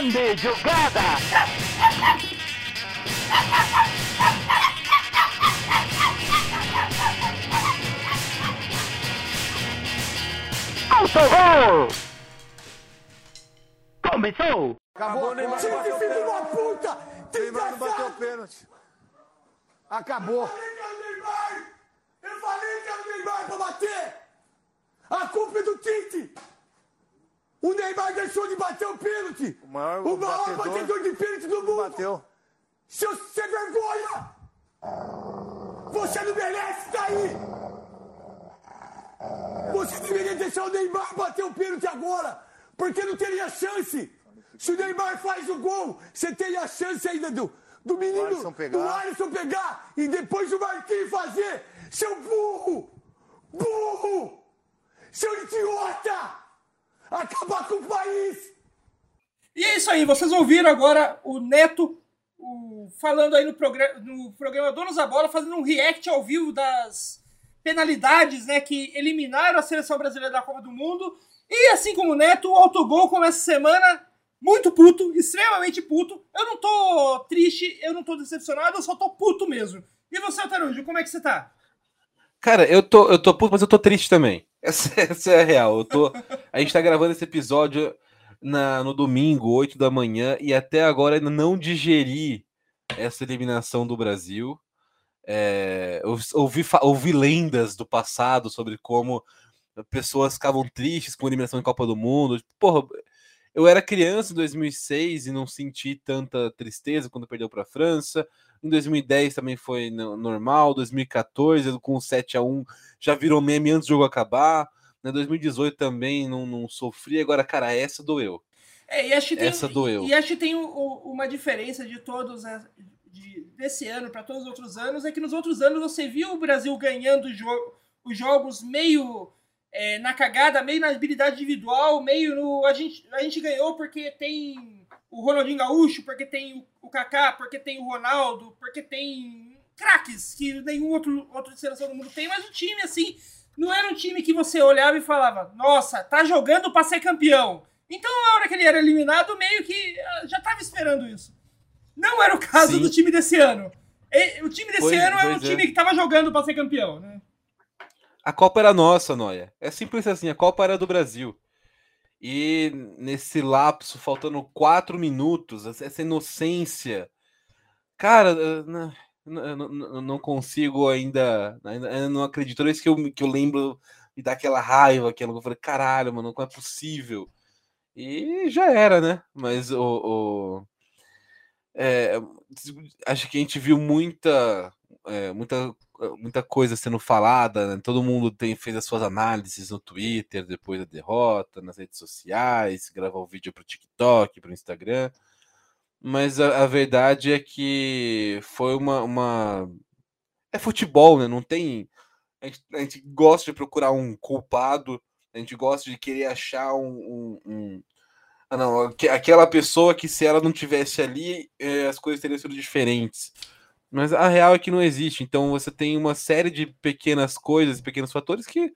Grande jogada! Autogol! Começou! Acabou, Neymar Time bateu filho de uma puta! Neymar não bateu Desgraçado! pênalti. Acabou. Eu falei que era o Neymar! Eu falei que era o Neymar pra bater! A culpa é do Tite! O Neymar deixou de bater o pênalti! O maior o maior batedor batedor de pênalti do mundo! Bateu. Seu sem vergonha! Você não merece estar aí! Você deveria deixar o Neymar bater o pênalti agora! Porque não teria chance! Se o Neymar faz o gol, você teria a chance ainda do, do menino, Alisson do Alisson pegar e depois o Marquinhos fazer! Seu burro! Burro! Seu idiota! Acabar com o país! E é isso aí, vocês ouviram agora o Neto o- falando aí no, programa no programa Donos da Bola, fazendo um react ao vivo das penalidades né, que eliminaram a seleção brasileira da Copa do Mundo. E assim como o Neto, o autogol começa a semana muito puto, extremamente puto. Eu não tô triste, eu não tô decepcionado, eu só tô puto mesmo. E você, Tarujo, como é que você tá? Cara, eu tô, eu tô puto, mas eu tô triste também. Essa, essa é a real. Eu tô, a gente tá gravando esse episódio na, no domingo, 8 da manhã, e até agora ainda não digeri essa eliminação do Brasil. É, eu ouvi, ouvi lendas do passado sobre como pessoas ficavam tristes com a eliminação em Copa do Mundo. Porra, eu era criança em 2006 e não senti tanta tristeza quando perdeu para a França. Em 2010 também foi no- normal. 2014, com o 7 a 1 já virou meme antes do jogo acabar. Em 2018 também não, não sofri. Agora, cara, essa doeu. É, e acho que tem, Essa doeu. E acho que tem uma diferença de todos de- desse ano para todos os outros anos, é que nos outros anos você viu o Brasil ganhando jo- os jogos meio é, na cagada, meio na habilidade individual, meio no. A gente, a gente ganhou porque tem o Ronaldinho Gaúcho, porque tem o, Kaká, porque tem o Ronaldo, porque tem craques que nenhum outro, outro seleção do mundo tem, mas o time, assim, não era um time que você olhava e falava, nossa, tá jogando pra ser campeão. Então, na hora que ele era eliminado, meio que ah, já tava esperando isso. Não era o caso Sim. do time desse ano. O time desse Pois- ano é um é. time que tava jogando pra ser campeão, né? A Copa era nossa, Noia. É simples assim, a Copa era do Brasil. E nesse lapso, faltando quatro minutos, essa inocência. Cara, não, não- consigo ainda, eu não acredito. Toda vez que eu, que eu lembro e dá aquela raiva, aquela, eu falei, caralho, mano, não é possível. E já era, né? Mas o. o- é, acho que a gente viu muita, é, muita, muita coisa sendo falada, né? todo mundo tem, fez as suas análises no Twitter depois da derrota, nas redes sociais, gravou vídeo para o TikTok, para o Instagram. Mas a, a verdade é que foi uma, uma. É futebol, né? Não tem. A gente, a gente gosta de procurar um culpado, a gente gosta de querer achar um. um- um- Ah, não, aque- aquela pessoa que se ela não tivesse ali, eh, as coisas teriam sido diferentes. Mas a real é que não existe. Então você tem uma série de pequenas coisas, pequenos fatores que,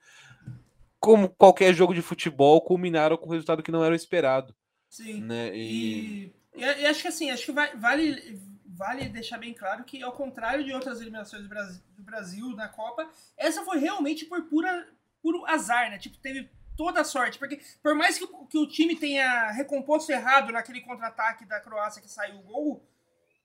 como qualquer jogo de futebol, culminaram com um resultado que não era o esperado. Sim. Né? E, E, e- acho que assim, acho que vai- vale, vale deixar bem claro que, ao contrário de outras eliminações do Brasil, do Brasil na Copa, essa foi realmente por pura, puro azar, né? Tipo, teve toda a sorte. Porque por mais que, o- que o time tenha recomposto errado naquele contra-ataque da Croácia que saiu o gol,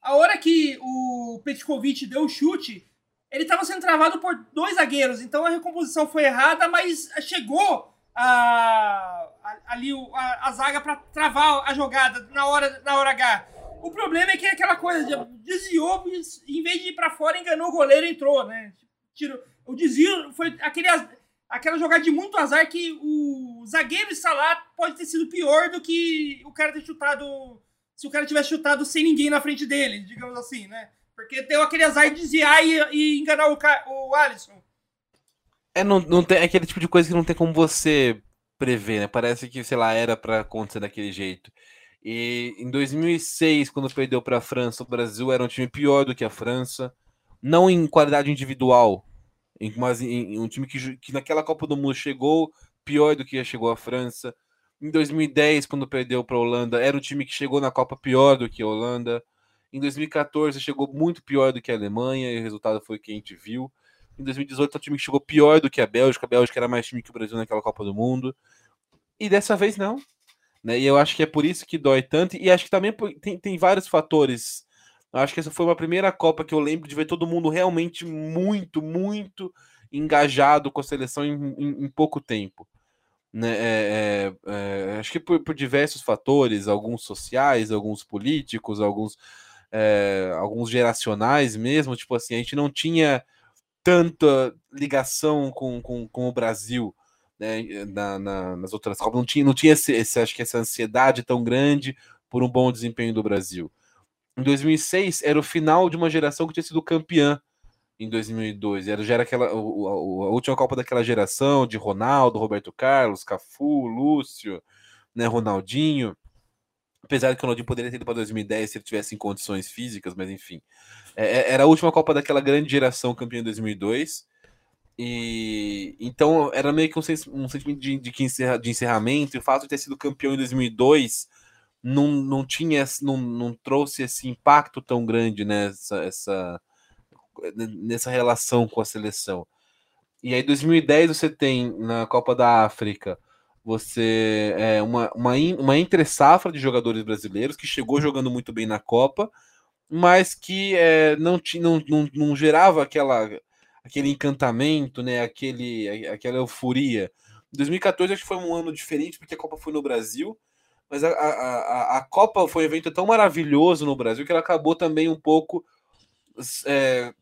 a hora que o Petkovic deu o chute, ele estava sendo travado por dois zagueiros. Então a recomposição foi errada, mas chegou a, a- ali a, a zaga para travar a jogada na hora, na hora H. O problema é que é aquela coisa, de- desviou, em vez de ir para fora, enganou o goleiro e entrou, né? Tirou, o desvio foi aquele, aquela jogada de muito azar que o zagueiro Salah pode ter sido pior do que o cara ter chutado. Se o cara tivesse chutado sem ninguém na frente dele, digamos assim, né? Porque deu aquele azar de desviar e, e enganar o, o Alisson. É, não, não tem é aquele tipo de coisa que não tem como você prever, né? Parece que, sei lá, era pra acontecer daquele jeito. E em 2006, quando perdeu pra França, o Brasil era um time pior do que a França, não em qualidade individual, mas em, em um time que, que naquela Copa do Mundo chegou pior do que chegou a França. Em 2010, quando perdeu para a Holanda, era um time que chegou na Copa pior do que a Holanda. Em 2014, chegou muito pior do que a Alemanha, e o resultado foi o que a gente viu. Em 2018, é time que chegou pior do que a Bélgica. A Bélgica era mais time que o Brasil naquela Copa do Mundo. E dessa vez, não. Né? E eu acho que é por isso que dói tanto. E acho que também tem, tem vários fatores. Eu acho que essa foi uma primeira Copa que eu lembro de ver todo mundo realmente muito, muito engajado com a seleção em, em, em pouco tempo. Né? É, é, é, acho que por, por, diversos fatores, alguns sociais, alguns políticos, alguns, é, alguns geracionais mesmo. Tipo assim, a gente não tinha tanta ligação com, com, com o Brasil né, na, na, nas outras Copas. Não tinha, não tinha esse, esse, acho que essa ansiedade tão grande por um bom desempenho do Brasil. Em 2006 era o final de uma geração que tinha sido campeã em 2002. Era, já era aquela, a, a, última Copa daquela geração de Ronaldo, Roberto Carlos, Cafu, Lúcio, né, Ronaldinho. Apesar que o Ronaldinho poderia ter ido para 2010 se ele tivesse em condições físicas, mas enfim. É, é, era a última Copa daquela grande geração campeã em 2002. E então era meio que um, um sentimento de, de, de encerramento. E o fato de ter sido campeão em 2002 não, não tinha, não, não trouxe esse impacto tão grande nessa essa, nessa relação com a seleção. E aí, 2010, você tem na Copa da África você é uma, uma, uma entre safra de jogadores brasileiros que chegou jogando muito bem na Copa, mas que é, não, não, não, não gerava aquela, aquele encantamento, né? Aquele, aquela euforia. 2014 acho que foi um ano diferente, porque a Copa foi no Brasil, mas a, a, a, Copa foi um evento tão maravilhoso no Brasil que ela acabou também um pouco é,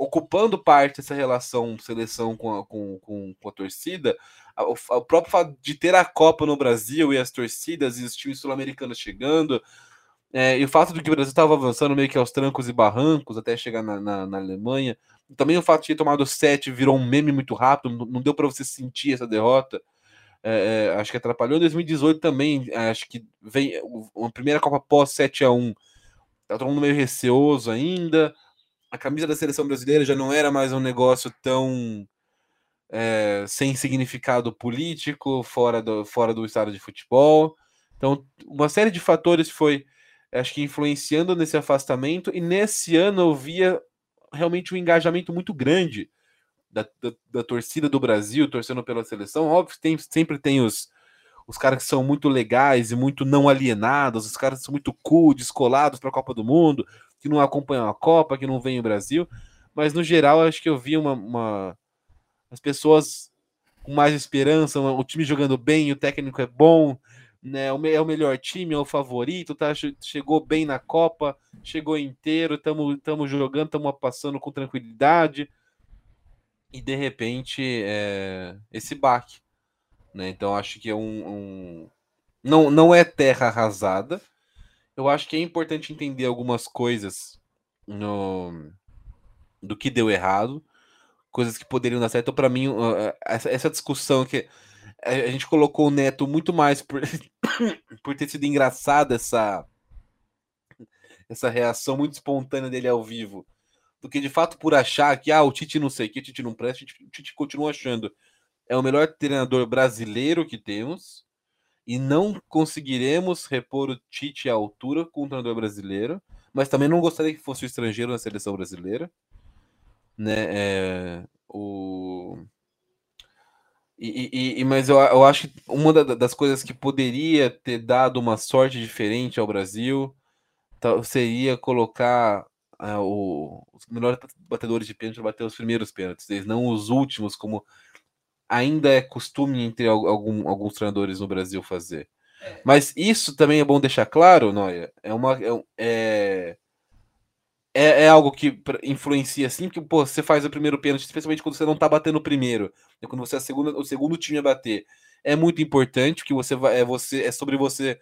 ocupando parte dessa relação seleção com a, com, com, com a torcida, o, o, próprio fato de ter a Copa no Brasil e as torcidas e os times sul-americanos chegando, é, e o fato de que o Brasil estava avançando meio que aos trancos e barrancos até chegar na, na, na Alemanha, também o fato de ter tomado sete virou um meme muito rápido, não, não deu para você sentir essa derrota. É, é, acho que atrapalhou. Em 2018 também, acho que vem uma primeira Copa pós 7 a 1 Tá todo mundo meio receoso ainda a camisa da seleção brasileira já não era mais um negócio tão é, sem significado político, fora do, fora do estado de futebol. Então, uma série de fatores foi, acho que, influenciando nesse afastamento, e nesse ano eu via realmente um engajamento muito grande da, da, da torcida do Brasil, torcendo pela seleção. Óbvio que tem, sempre tem os, os caras que são muito legais e muito não alienados, os caras que são muito cool, descolados para a Copa do Mundo, que não acompanham a Copa, que não vêm ao Brasil, mas no geral acho que eu vi uma, uma... as pessoas com mais esperança, o time jogando bem, o técnico é bom, né? É o melhor time, é o favorito, tá? Chegou bem na Copa, chegou inteiro, estamos jogando, estamos passando com tranquilidade. E de repente é, esse baque. Né? Então acho que é um, um. Não, não é terra arrasada, eu acho que é importante entender algumas coisas no, do que deu errado, coisas que poderiam dar certo. Para mim, essa, discussão que a gente colocou o Neto muito mais por, por ter sido engraçada essa, essa reação muito espontânea dele ao vivo, do que de fato por achar que ah, o Tite não sei que, o Tite não presta, o Tite continua achando é o melhor treinador brasileiro que temos e não conseguiremos repor o Tite à altura com o treinador brasileiro, mas também não gostaria que fosse o estrangeiro na seleção brasileira, né? É, o e, e, mas eu, eu acho que uma das coisas que poderia ter dado uma sorte diferente ao Brasil seria colocar uh, o, os melhores batedores de pênalti bater os primeiros pênaltis, não os últimos, como ainda é costume entre algum, alguns treinadores no Brasil fazer. É. Mas isso também é bom deixar claro, Noia. É uma. É, é, é, é algo que influencia assim, porque pô, você faz o primeiro pênalti, especialmente quando você não tá batendo o primeiro. É quando você é a segunda, o segundo time a bater. É muito importante que você vai. É, você, é sobre você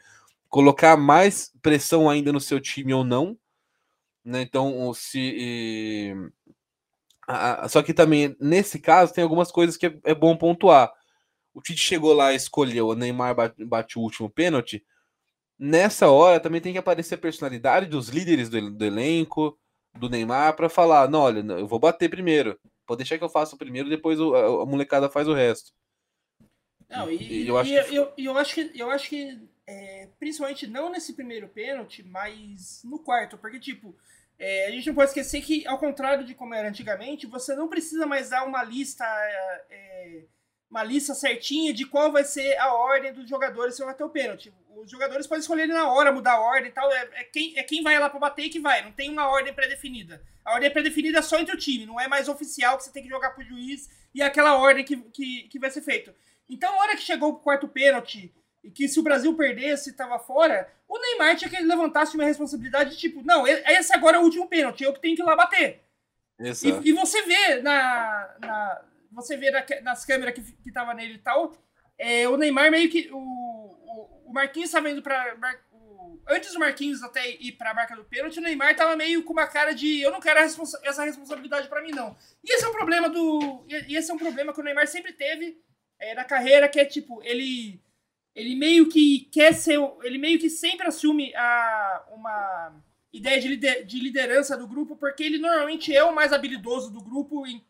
colocar mais pressão ainda no seu time ou não. Né? Então, se. Só que também, nesse caso, tem algumas coisas que é, é bom pontuar. O Tite chegou lá e escolheu, o Neymar bate, bate, o último pênalti. Nessa hora também tem que aparecer a personalidade dos líderes do, do elenco, do Neymar, para falar: não, olha, eu vou bater primeiro. Pode deixar que eu faça o primeiro, depois o, a, a, molecada faz o resto. Não, e, E eu acho e- que- eu, eu acho que, eu acho que é, principalmente não nesse primeiro pênalti, mas no quarto, porque, tipo, é, a gente não pode esquecer que, ao contrário de como era antigamente, você não precisa mais dar uma lista, é, é, uma lista certinha de qual vai ser a ordem dos jogadores se vai ter o pênalti. Os jogadores podem escolher na hora, mudar a ordem e tal, é, é quem, é quem vai lá pra bater que vai, não tem uma ordem pré-definida. A ordem pré-definida é só entre o time, não é mais oficial que você tem que jogar pro juiz e é aquela ordem que, que, que vai ser feito. Então, a hora que chegou pro quarto pênalti, e que se o Brasil perdesse, tava fora, o Neymar tinha que ele levantasse uma responsabilidade, tipo, não, esse agora é o último pênalti, eu que tenho que ir lá bater. E, e você vê na, na- você vê na- nas câmeras que, que tava nele e tal, é, o Neymar meio que. O, o, o Marquinhos tava indo o- antes do Marquinhos até ir pra marca do pênalti, o Neymar tava meio com uma cara de eu não quero a responsa- essa responsabilidade pra mim, não. E esse é um problema do. E e esse é um problema que o Neymar sempre teve é, na carreira, que é tipo, ele. Ele meio que quer ser. Ele meio que sempre assume a, uma ideia de, lider- de liderança do grupo, porque ele normalmente é o mais habilidoso do grupo. Em,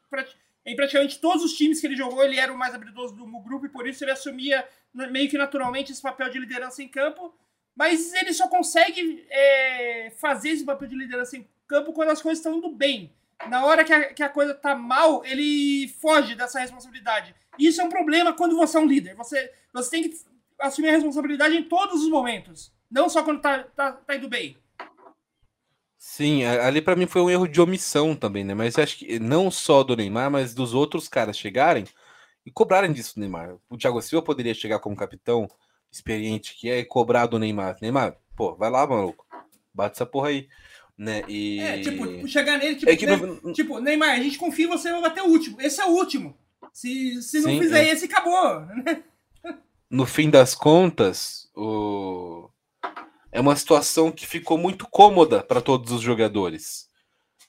em praticamente todos os times que ele jogou, ele era o mais habilidoso do grupo e por isso ele assumia meio que naturalmente esse papel de liderança em campo. Mas ele só consegue é, fazer esse papel de liderança em campo quando as coisas estão indo bem. Na hora que a, que a coisa tá mal, ele foge dessa responsabilidade. Isso é um problema quando você é um líder. Você, você tem que assumir a responsabilidade em todos os momentos. Não só quando tá, tá, tá indo bem. Sim, ali pra mim foi um erro de omissão também, né? Mas eu acho que não só do Neymar, mas dos outros caras chegarem e cobrarem disso do Neymar. O Thiago Silva poderia chegar como capitão experiente que é e cobrar do Neymar. Neymar, pô, vai lá, maluco. Bate essa porra aí, né? E É, tipo, chegar nele, tipo, É né, tipo, Neymar, a gente confia em você, vai bater o último. Esse é o último. Se, se não Sim, fizer é. esse, acabou. No fim das contas, o... é uma situação que ficou muito cômoda para todos os jogadores,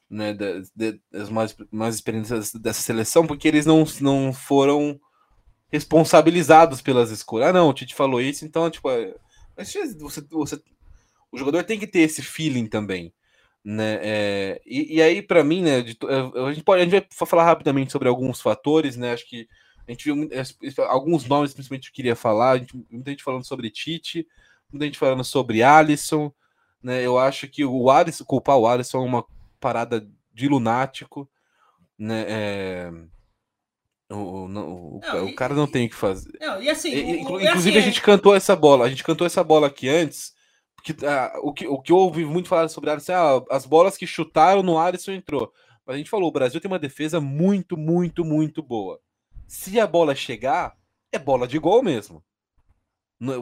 né, das mais, mais experiências dessa seleção, porque eles não, não foram responsabilizados pelas escolhas. Ah, não, o Tite falou isso, então, tipo, é- mas você, você, o jogador tem que ter esse feeling também. Né, é, e, e aí, para mim, né, de é, a gente pode a gente vai falar rapidamente sobre alguns fatores, né? Acho que a gente viu alguns nomes, principalmente, eu queria falar. A gente, muita gente falando sobre Tite, muita gente falando sobre Alisson. Né? Eu acho que o Alisson, culpar o Alisson é uma parada de lunático. Né? É, o, o- o, Não, o e- cara não tem o que fazer. Não, e assim, E- é inclusive, assim, a gente cantou essa bola. A gente cantou essa bola aqui antes. Porque ah, o, que, o que eu ouvi muito falar sobre Alisson, ah, as bolas que chutaram no Alisson entrou. Mas a gente falou, o Brasil tem uma defesa muito, muito, muito boa. Se a bola chegar, é bola de gol mesmo.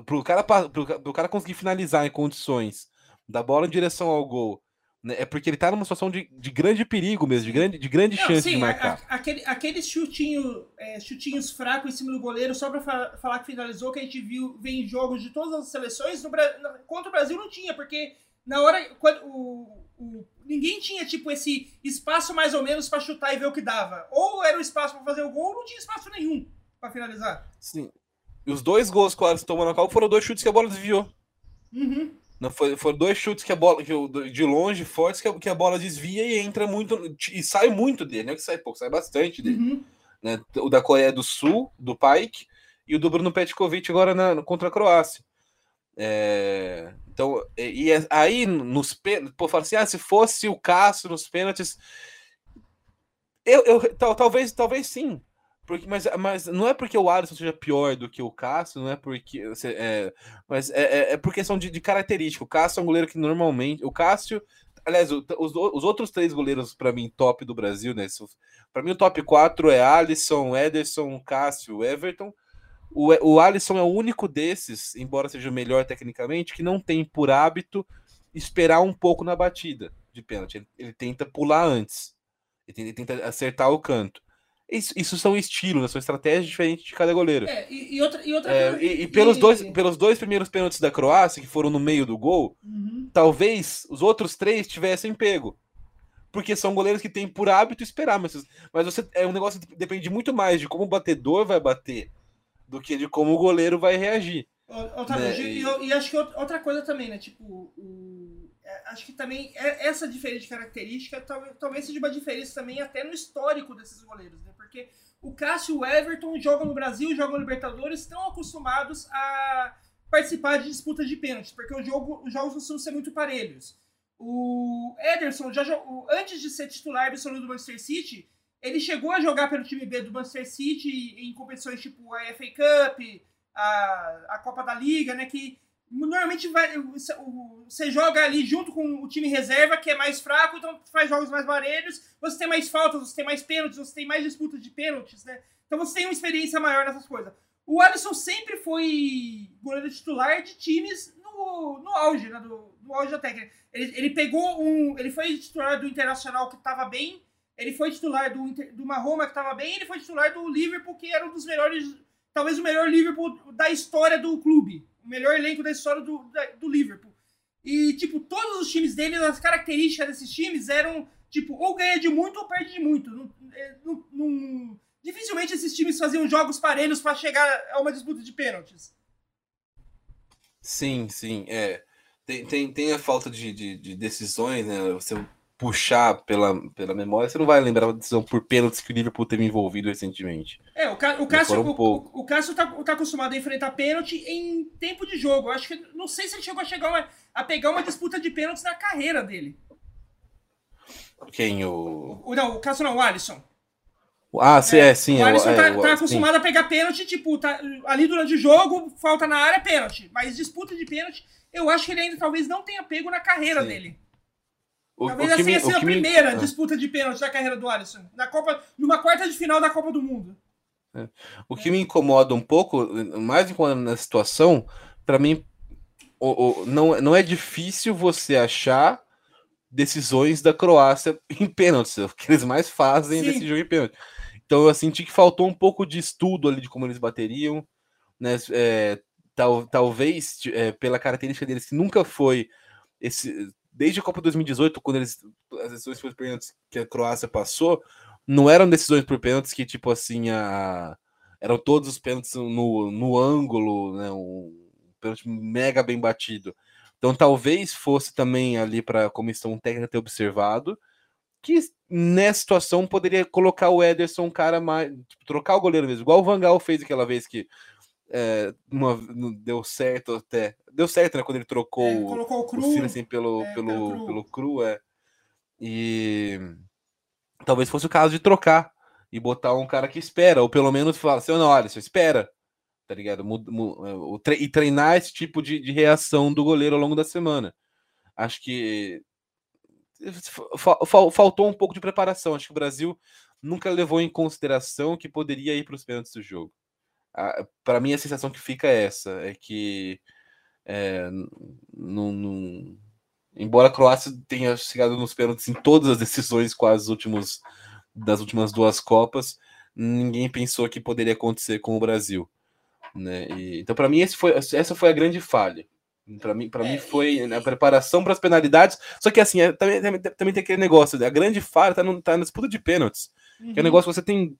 Pro cara, pro, pro cara conseguir finalizar em condições da bola em direção ao gol, né, é porque ele tá numa situação de, de grande perigo mesmo, de grande, de grande Não, chance sim, de a- marcar. a- aquele, aqueles chutinho, é, chutinhos fracos em cima do goleiro, só pra fa- falar que finalizou, que a gente viu vem em jogos de todas as seleções, no contra o Brasil não tinha, porque na hora. Quando, o, o- ninguém tinha, tipo, esse espaço mais ou menos pra chutar e ver o que dava. Ou era o espaço pra fazer o gol, ou não tinha espaço nenhum pra finalizar. Sim. E os dois gols que o Alisson tomou na Copa foram dois chutes que a bola desviou. Uhum. Não, foi, foram dois chutes que a bola, que de longe, fortes, que a, que a bola desvia e entra muito. E sai muito dele, não é que sai pouco, sai bastante dele. Uhum. Né? O da Coreia do Sul, do Pike, e o do Bruno Petkovic agora na, contra a Croácia. É, então, e, e é- aí nos pênaltis, pô, fala assim: ah, se fosse o Cássio nos pênaltis. Eu, eu, tal, talvez, talvez sim. Porque, mas, mas não é porque o Alisson seja pior do que o Cássio, não é porque. É, mas é, é, é por questão de, de característica. O Cássio é um goleiro que normalmente. O Cássio. Aliás, os, os outros três goleiros, para mim, top do Brasil, né? Para mim, o top 4 é Alisson, Ederson, Cássio, Everton. O, o Alisson é o único desses, embora seja o melhor tecnicamente, que não tem por hábito esperar um pouco na batida de pênalti. Ele, ele tenta pular antes. Ele tenta, ele tenta acertar o canto. Isso, isso são estilos, né? são estratégias diferentes de cada goleiro. É, e, e outra, e outra É, coisa- e, e pelos, dois, pelos dois primeiros pênaltis da Croácia, que foram no meio do gol, Uhum. talvez os outros três tivessem pego. Porque são goleiros que têm por hábito esperar, mas, mas você é um negócio que depende muito mais de como o batedor vai bater do que de como o goleiro vai reagir. Otávio, Né, e, e- eu- e acho que out- outra coisa também, né? Tipo, o- é, acho que também é- essa diferença de característica talvez, talvez seja uma diferença também até no histórico desses goleiros, né? porque o Cássio e o Everton jogam no Brasil, jogam no Libertadores, estão acostumados a participar de disputas de pênaltis, porque o jogo, os jogos costumam ser muito parelhos. O Ederson, já, jogou- antes de ser titular absoluto do Manchester City, ele chegou a jogar pelo time B do Manchester City em competições tipo a FA Cup, a, a Copa da Liga, né? Que normalmente vai, você joga ali junto com o time reserva, que é mais fraco, então faz jogos mais parelhos, você tem mais faltas, você tem mais pênaltis, você tem mais disputas de pênaltis, né? Então você tem uma experiência maior nessas coisas. O Alisson sempre foi goleiro titular de times no, no auge, né? Do, no auge da técnica. Ele, ele pegou um. Ele foi titular do Internacional que estava bem. Ele foi titular do, do Roma que estava bem. Ele foi titular do Liverpool, que era um dos melhores. Talvez o melhor Liverpool da história do clube. O melhor elenco da história do, da- do Liverpool. E, tipo, todos os times dele, as características desses times eram, tipo, ou ganha de muito ou perde de muito. Não- é, não- não- dificilmente esses times faziam jogos parelhos para chegar a uma disputa de pênaltis. Sim, sim, é. Tem, tem, tem a falta de, de, de decisões, né? Você puxar pela, pela memória, você não vai lembrar a decisão por pênaltis que o Liverpool teve envolvido recentemente. É, o, Ca- o Cássio, foram o, o, Cássio tá, tá acostumado a enfrentar pênalti em tempo de jogo. Eu acho que. Não sei se ele chegou a, chegar uma- a pegar uma disputa de pênaltis na carreira dele. Quem? O. O, não, o Cássio não, o Alisson. Ah, sim, é, sim. o é, Alisson é, tá, o- tá sim. acostumado a pegar pênalti, tipo, tá, ali durante o jogo, falta na área, pênalti. Mas disputa de pênalti, eu acho que ele ainda talvez não tenha pego na carreira Sim. dele. O, Talvez o que essa a que me- primeira ah. disputa de pênalti da carreira do Alisson. Na Copa, numa quarta de final da Copa do Mundo. O que me incomoda um pouco, mais incomodando na situação, para mim, o, o- não, não é difícil você achar decisões da Croácia em pênaltis, é o que eles mais fazem Sim. desse jogo em pênalti. Então eu senti que faltou um pouco de estudo ali de como eles bateriam, né? É, tal, talvez é, pela característica deles que nunca foi esse desde a Copa 2018, quando eles as decisões por pênaltis que a Croácia passou, não eram decisões por pênaltis que, tipo assim, a... eram todos os pênaltis no, no ângulo, né? Um pênalti mega bem batido. Então talvez fosse também ali para a comissão técnica ter observado que nessa situação poderia colocar o Ederson um cara mais. Tipo, trocar o goleiro mesmo, igual o Vangal fez aquela vez que é, uma- deu certo até. Deu certo, né? Quando ele trocou É, o- colocou o o Cru. Silas pelo, é, pelo, Cru. pelo cru, é. E talvez fosse o caso de trocar e botar um cara que espera, ou pelo menos fala assim, não, olha, você espera, tá ligado? É, o E treinar esse tipo de, de reação do goleiro ao longo da semana. Acho que fa- fa- faltou um pouco de preparação. Acho que o Brasil nunca levou em consideração que poderia ir para os pênaltis do jogo. Para mim, a sensação que fica é essa: é que é, n- não- não- embora a Croácia tenha chegado nos pênaltis em todas as decisões quase últimos, das últimas duas Copas, ninguém pensou que poderia acontecer com o Brasil. Né? E- então, para mim, esse foi, essa foi a grande falha. Para mim, para É, mim foi a preparação para as penalidades. Só que assim, é- também, também, também tem aquele negócio, a grande falha tá, no, tá na disputa de pênaltis, que é um Uhum. negócio que você tem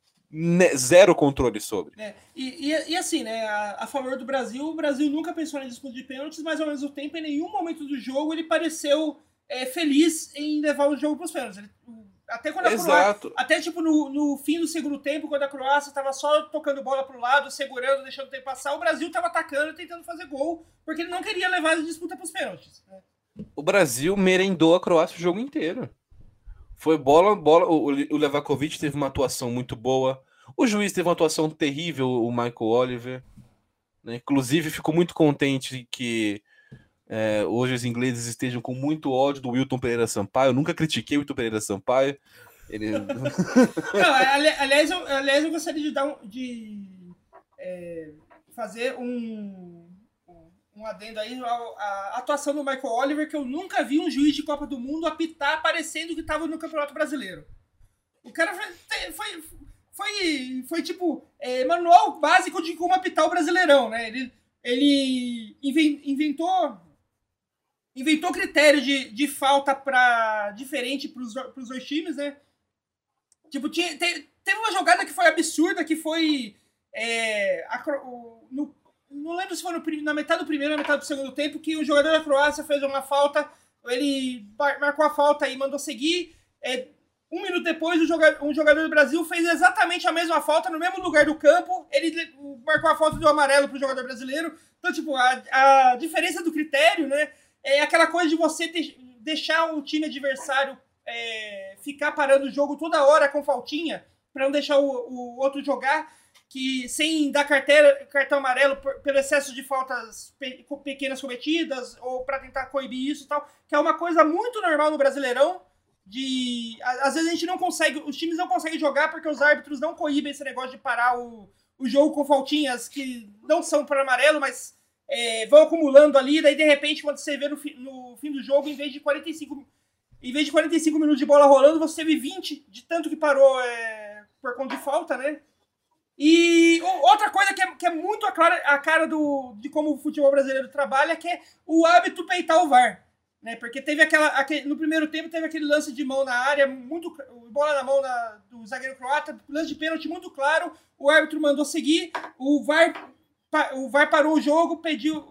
zero controle sobre. É, e, e, e assim, né, a, a favor do Brasil, o Brasil nunca pensou na disputa de pênaltis, mas ao mesmo tempo, em nenhum momento do jogo, ele pareceu é, feliz em levar o jogo para os pênaltis. Ele- o- até quando a Croácia, Exato. até tipo no, no fim do segundo tempo, quando a Croácia estava só tocando bola pro lado, segurando, deixando o tempo passar, o Brasil estava atacando, tentando fazer gol, porque ele não queria levar a disputa para os pênaltis. né? O Brasil merendou a Croácia o jogo inteiro. Foi bola, bola. O, o Levakovic teve uma atuação muito boa. O juiz teve uma atuação terrível, o Michael Oliver. né? Inclusive, fico muito contente que é, hoje os ingleses estejam com muito ódio do Wilton Pereira Sampaio. Eu nunca critiquei o Wilton Pereira Sampaio. Ele... Não, ali- aliás, eu, aliás, eu gostaria de dar um, de é, fazer um, um adendo aí ao- à atuação do Michael Oliver, que eu nunca vi um juiz de Copa do Mundo apitar parecendo que estava no Campeonato Brasileiro. O cara foi, foi, foi, foi tipo é, manual básico de como apitar o Brasileirão, né? Ele, ele inven- inventou inventou critério de, de falta para diferente para os dois times, né? Tipo, tinha, te- teve uma jogada que foi absurda, que foi. é, a no- não lembro se foi no na metade do primeiro ou na metade do segundo tempo, que o jogador da Croácia fez uma falta, ele mar- marcou a falta e mandou seguir. é, Um minuto depois, um jogador, do Brasil fez exatamente a mesma falta no mesmo lugar do campo. Ele marcou a falta do amarelo pro jogador brasileiro. Então, tipo, a, a diferença do critério, né? É aquela coisa de você de, deixar o time adversário é, ficar parando o jogo toda hora com faltinha, para não deixar o, o, outro jogar, que sem dar carteira, cartão amarelo por, pelo excesso de faltas pe, pequenas cometidas, ou para tentar coibir isso e tal, que é uma coisa muito normal no Brasileirão de. Às vezes a gente não consegue. Os times não conseguem jogar porque os árbitros não coíbem esse negócio de parar o, o jogo com faltinhas que não são para amarelo, mas é, vão acumulando ali. Daí, de repente, quando você vê no, fi, no fim do jogo, em vez de 45. Em vez de 45 minutos de bola rolando, você teve 20 de tanto que parou é, por conta de falta, né? E outra coisa que é, que é muito a, a cara do, de como o futebol brasileiro trabalha, que é o hábito peitar o VAR. Né? Porque teve aquela. Aquele, no primeiro tempo teve aquele lance de mão na área, muito bola na mão na, do zagueiro croata, lance de pênalti muito claro. O árbitro mandou seguir, o VAR, o VAR parou o jogo, pediu.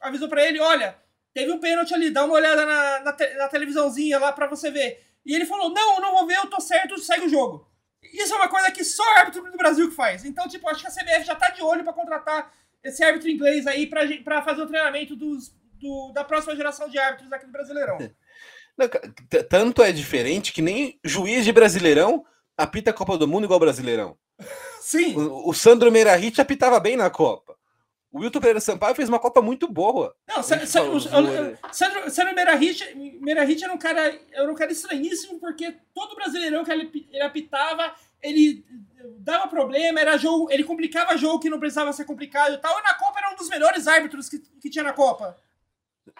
Avisou para ele: olha, teve um pênalti ali, dá uma olhada na, na, te, na televisãozinha lá para você ver. E ele falou: não, não vou ver, eu tô certo, segue o jogo. Isso é uma coisa que só o árbitro do Brasil que faz. Então, tipo, acho que a CBF já tá de olho para contratar esse árbitro inglês aí para fazer o treinamento dos, do, da próxima geração de árbitros aqui do Brasileirão. Não, tanto é diferente que nem juiz de Brasileirão apita a Copa do Mundo igual Brasileirão. Sim. O, o Sandro Meirahit apitava bem na Copa. O Wilton Pereira Sampaio fez uma Copa muito boa. Não, Sandro, Sandro, Sandro Meirahit, era um cara, era um cara estranhíssimo porque todo Brasileirão que ele, ele apitava, ele dava problema, era jogo, ele complicava jogo que não precisava ser complicado e tal. E na Copa era um dos melhores árbitros que, que tinha na Copa.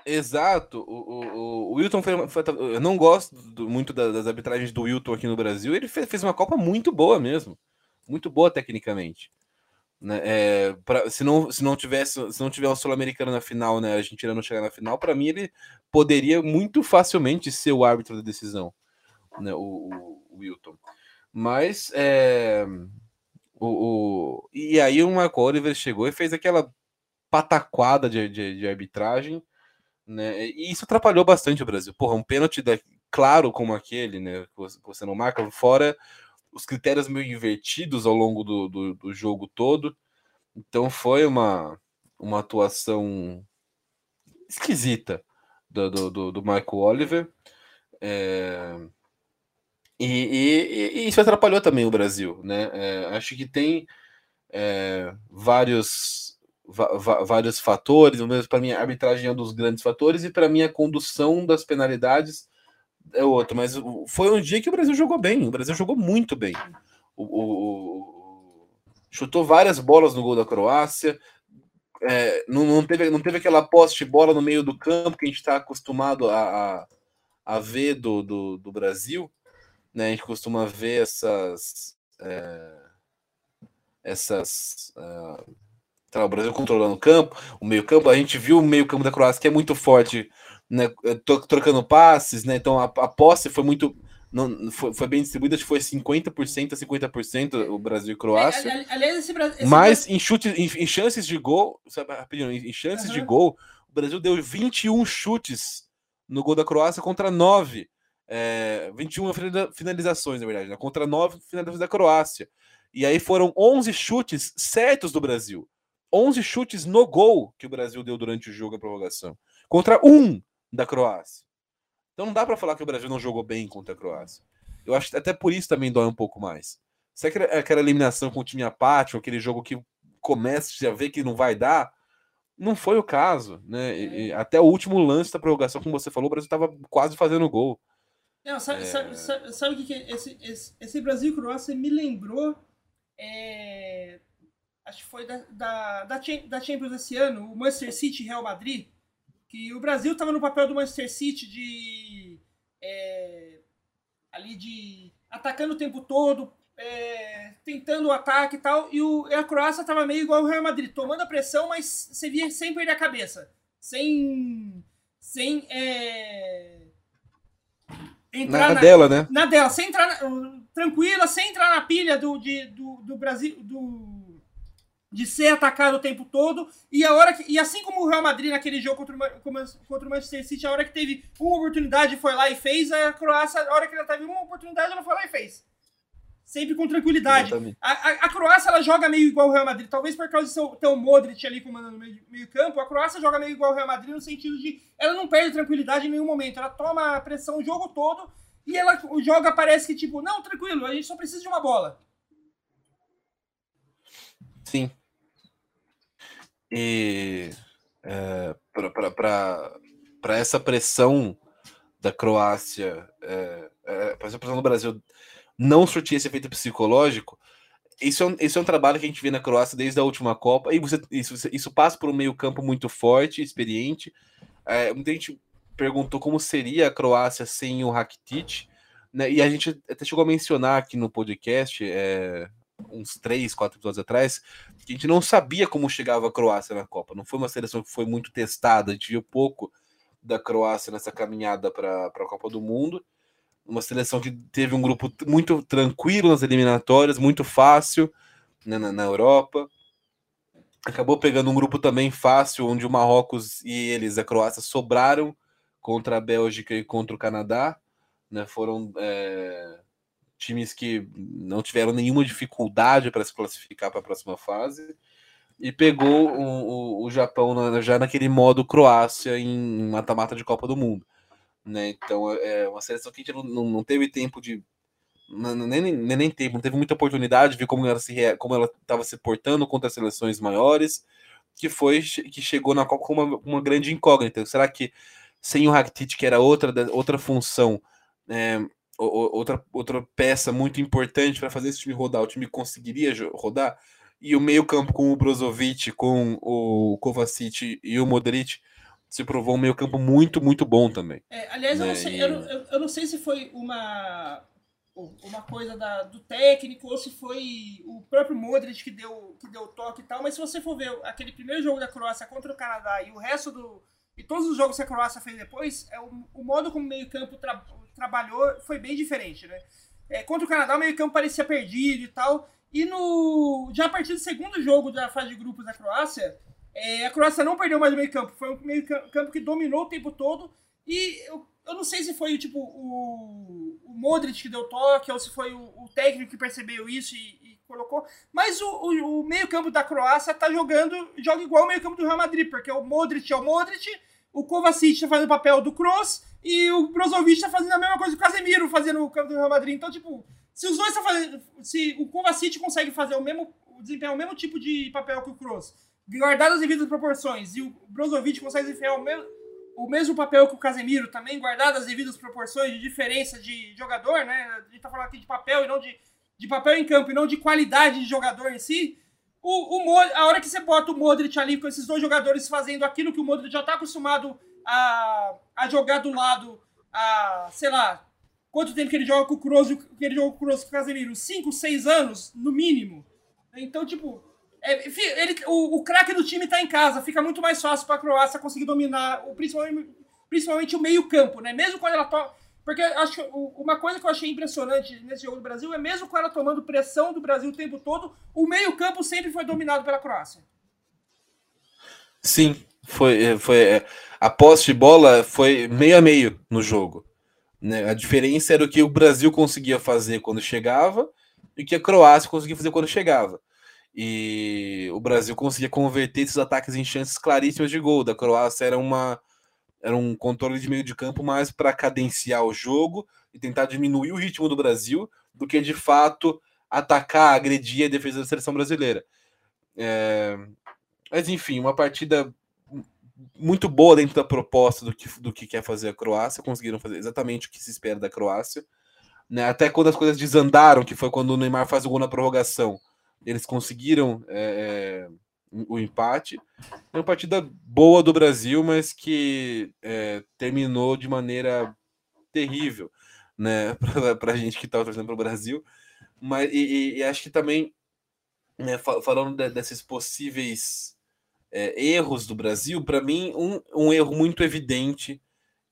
Exato. O, o, o Wilton foi, foi, Eu não gosto do, muito das arbitragens do Wilton aqui no Brasil. Ele fez, fez uma Copa muito boa mesmo. Muito boa tecnicamente. Né? É, pra, se, não, se não tivesse se não tiver o Sul-Americano na final, né, a Argentina não chegar na final, para mim ele poderia muito facilmente ser o árbitro da decisão, né, o, o, o Wilton. Mas é, o, o, e aí o Marco Oliver chegou e fez aquela pataquada de, de, de arbitragem né? E isso atrapalhou bastante o Brasil. Porra, um pênalti da... claro como aquele, né? Que você não marca, fora os critérios meio invertidos ao longo do, do, do jogo todo. Então foi uma, uma atuação esquisita do, do, do, Michael Oliver. É... E, e, e, isso atrapalhou também o Brasil, né? É, acho que tem é, vários vários fatores. Para mim, a arbitragem é um dos grandes fatores, e para mim, a condução das penalidades é outro. Mas foi um dia que o Brasil jogou bem. O Brasil jogou muito bem. O, o, o chutou várias bolas no gol da Croácia. É, não, não, teve, não teve aquela poste bola no meio do campo que a gente está acostumado a, a, a, ver do, do, do, Brasil. Né? A gente costuma ver essas. É, essas. Uh, Tá, o Brasil controlando o campo, o meio-campo. A gente viu o meio-campo da Croácia que é muito forte, né? Trocando passes, né? Então a, a posse foi muito. Não, foi, foi bem distribuída, acho que foi 50% a 50% o Brasil e Croácia. É, aliás, esse, esse Mas em, chutes, em, em, chances de gol, sabe, rapidinho, em, em chances uhum. de gol, o Brasil deu 21 chutes no gol da Croácia contra 9. É, 21 finalizações, na verdade, né, contra 9 finalizações da Croácia. E aí foram 11 chutes certos do Brasil. 11 chutes no gol que o Brasil deu durante o jogo, a prorrogação, contra um da Croácia. Então não dá para falar que o Brasil não jogou bem contra a Croácia. Eu acho que até por isso também dói um pouco mais. Se aquela, aquela eliminação com o time apático, aquele jogo que começa a ver que não vai dar, não foi o caso, né? E, e até o último lance da prorrogação, como você falou, o Brasil estava quase fazendo gol. Não, sabe, é... sabe, sabe, sabe, o que, é? esse, esse, esse Brasil Croácia me lembrou é, acho que foi da, da, da, da Champions esse ano, o Manchester City e Real Madrid, que o Brasil estava no papel do Manchester City de é, ali de atacando o tempo todo, é, tentando o ataque e tal, e, o, e a Croácia estava meio igual o Real Madrid, tomando a pressão, mas você via sem perder a cabeça, sem sem é, entrar na, na, dela, né? Na dela, sem entrar na, tranquila, sem entrar na pilha do, de, do, do Brasil, do de ser atacado o tempo todo. E a hora que, e assim como o Real Madrid naquele jogo contra o, contra o Manchester City, a hora que teve uma oportunidade foi lá e fez, a Croácia, a hora que ela teve uma oportunidade, ela foi lá e fez. Sempre com tranquilidade. A, a, a, Croácia ela joga meio igual o Real Madrid. Talvez por causa de seu, ter o Modric ali comandando meio, meio campo, a Croácia joga meio igual o Real Madrid no sentido de ela não perde tranquilidade em nenhum momento. Ela toma a pressão o jogo todo e ela joga parece que tipo, não, tranquilo, a gente só precisa de uma bola. Sim. E é, para essa pressão da Croácia, é, é, para essa pressão do Brasil não surtir esse efeito psicológico, isso é, um, isso é um trabalho que a gente vê na Croácia desde a última Copa, e você, isso, isso passa por um meio-campo muito forte, experiente. É, muita gente perguntou como seria a Croácia sem o Rakitic, né? E a gente até chegou a mencionar aqui no podcast, é, uns três, quatro episódios atrás, que a gente não sabia como chegava a Croácia na Copa. Não foi uma seleção que foi muito testada, a gente viu pouco da Croácia nessa caminhada para a Copa do Mundo. Uma seleção que teve um grupo muito tranquilo nas eliminatórias, muito fácil né, na, na Europa. Acabou pegando um grupo também fácil, onde o Marrocos e eles, a Croácia, sobraram contra a Bélgica e contra o Canadá. Né, foram é, times que não tiveram nenhuma dificuldade para se classificar para a próxima fase e pegou o, o, o Japão na, já naquele modo Croácia em mata-mata de Copa do Mundo. Né? Então é, é uma seleção que a gente não, não teve tempo de. Nem, nem, nem tempo, não teve muita oportunidade de ver como ela se como ela estava se portando contra as seleções maiores, que foi que chegou na Copa com uma, uma grande incógnita. Será que sem o Rakitic, que era outra, outra função, é, outra, outra peça muito importante para fazer esse time rodar, o time conseguiria rodar, e o meio-campo com o Brozovic, com o Kovacic e o Modric se provou um meio-campo muito, muito bom também. É, aliás, né? eu, não sei, e... eu, eu, eu, não sei se foi uma, uma coisa da, do técnico ou se foi o próprio Modric que deu, que deu toque e tal, mas se você for ver aquele primeiro jogo da Croácia contra o Canadá e o resto do. E todos os jogos que a Croácia fez depois, é o, o modo como o meio-campo trabalhou foi bem diferente, né? É, contra o Canadá, o meio-campo parecia perdido e tal. E no já a partir do segundo jogo da fase de grupos da Croácia, é, a Croácia não perdeu mais o meio-campo. Foi um meio-campo que dominou o tempo todo. E eu, eu não sei se foi tipo, o, o Modric que deu toque ou se foi o, o técnico que percebeu isso e, e colocou. Mas o, o, o meio-campo da Croácia tá jogando, joga igual o meio-campo do Real Madrid, porque o Modric é o Modric, o Kovacic tá fazendo o papel do Kroos e o Brozovic tá fazendo a mesma coisa que o Casemiro fazendo o campo do Real Madrid. Então, tipo, se os dois estão fazendo. Se o Kovacic consegue fazer o mesmo. desempenhar o mesmo tipo de papel que o Kroos, guardado as devidas proporções, e o Brozovic consegue desempenhar o mesmo, o mesmo papel que o Casemiro, também guardado as devidas proporções de diferença de jogador, né? A gente tá falando aqui de papel e não de. de papel em campo e não de qualidade de jogador em si. O, o, a hora que você bota o Modric ali com esses dois jogadores fazendo aquilo que o Modric já tá acostumado a, a jogar do lado, a, sei lá, quanto tempo que ele joga com o Kroos que ele joga com o Kroos Casemiro? Cinco, seis anos, no mínimo. Então, tipo, é, ele, o, o craque do time tá em casa, fica muito mais fácil pra Croácia conseguir dominar, o, principalmente, principalmente o meio-campo, né? Mesmo quando ela toca. Porque acho uma coisa que eu achei impressionante nesse jogo do Brasil é mesmo com ela tomando pressão do Brasil o tempo todo, o meio-campo sempre foi dominado pela Croácia. Sim, foi, é, foi é, a posse de bola foi meio a meio no jogo. Né? A diferença era o que o Brasil conseguia fazer quando chegava e o que a Croácia conseguia fazer quando chegava. E o Brasil conseguia converter esses ataques em chances claríssimas de gol. Da Croácia era uma era um controle de meio de campo mais para cadenciar o jogo e tentar diminuir o ritmo do Brasil do que de fato atacar, agredir a defesa da seleção brasileira. É... Mas enfim, uma partida muito boa dentro da proposta do que, do que quer fazer a Croácia, conseguiram fazer exatamente o que se espera da Croácia. Né? Até quando as coisas desandaram, que foi quando o Neymar faz o gol na prorrogação, eles conseguiram é, o empate. É uma partida boa do Brasil, mas que é, terminou de maneira terrível né? para a gente que estava torcendo para o Brasil. Mas, e, e, acho que também, né, falando de, desses possíveis é, erros do Brasil, para mim, um, um erro muito evidente,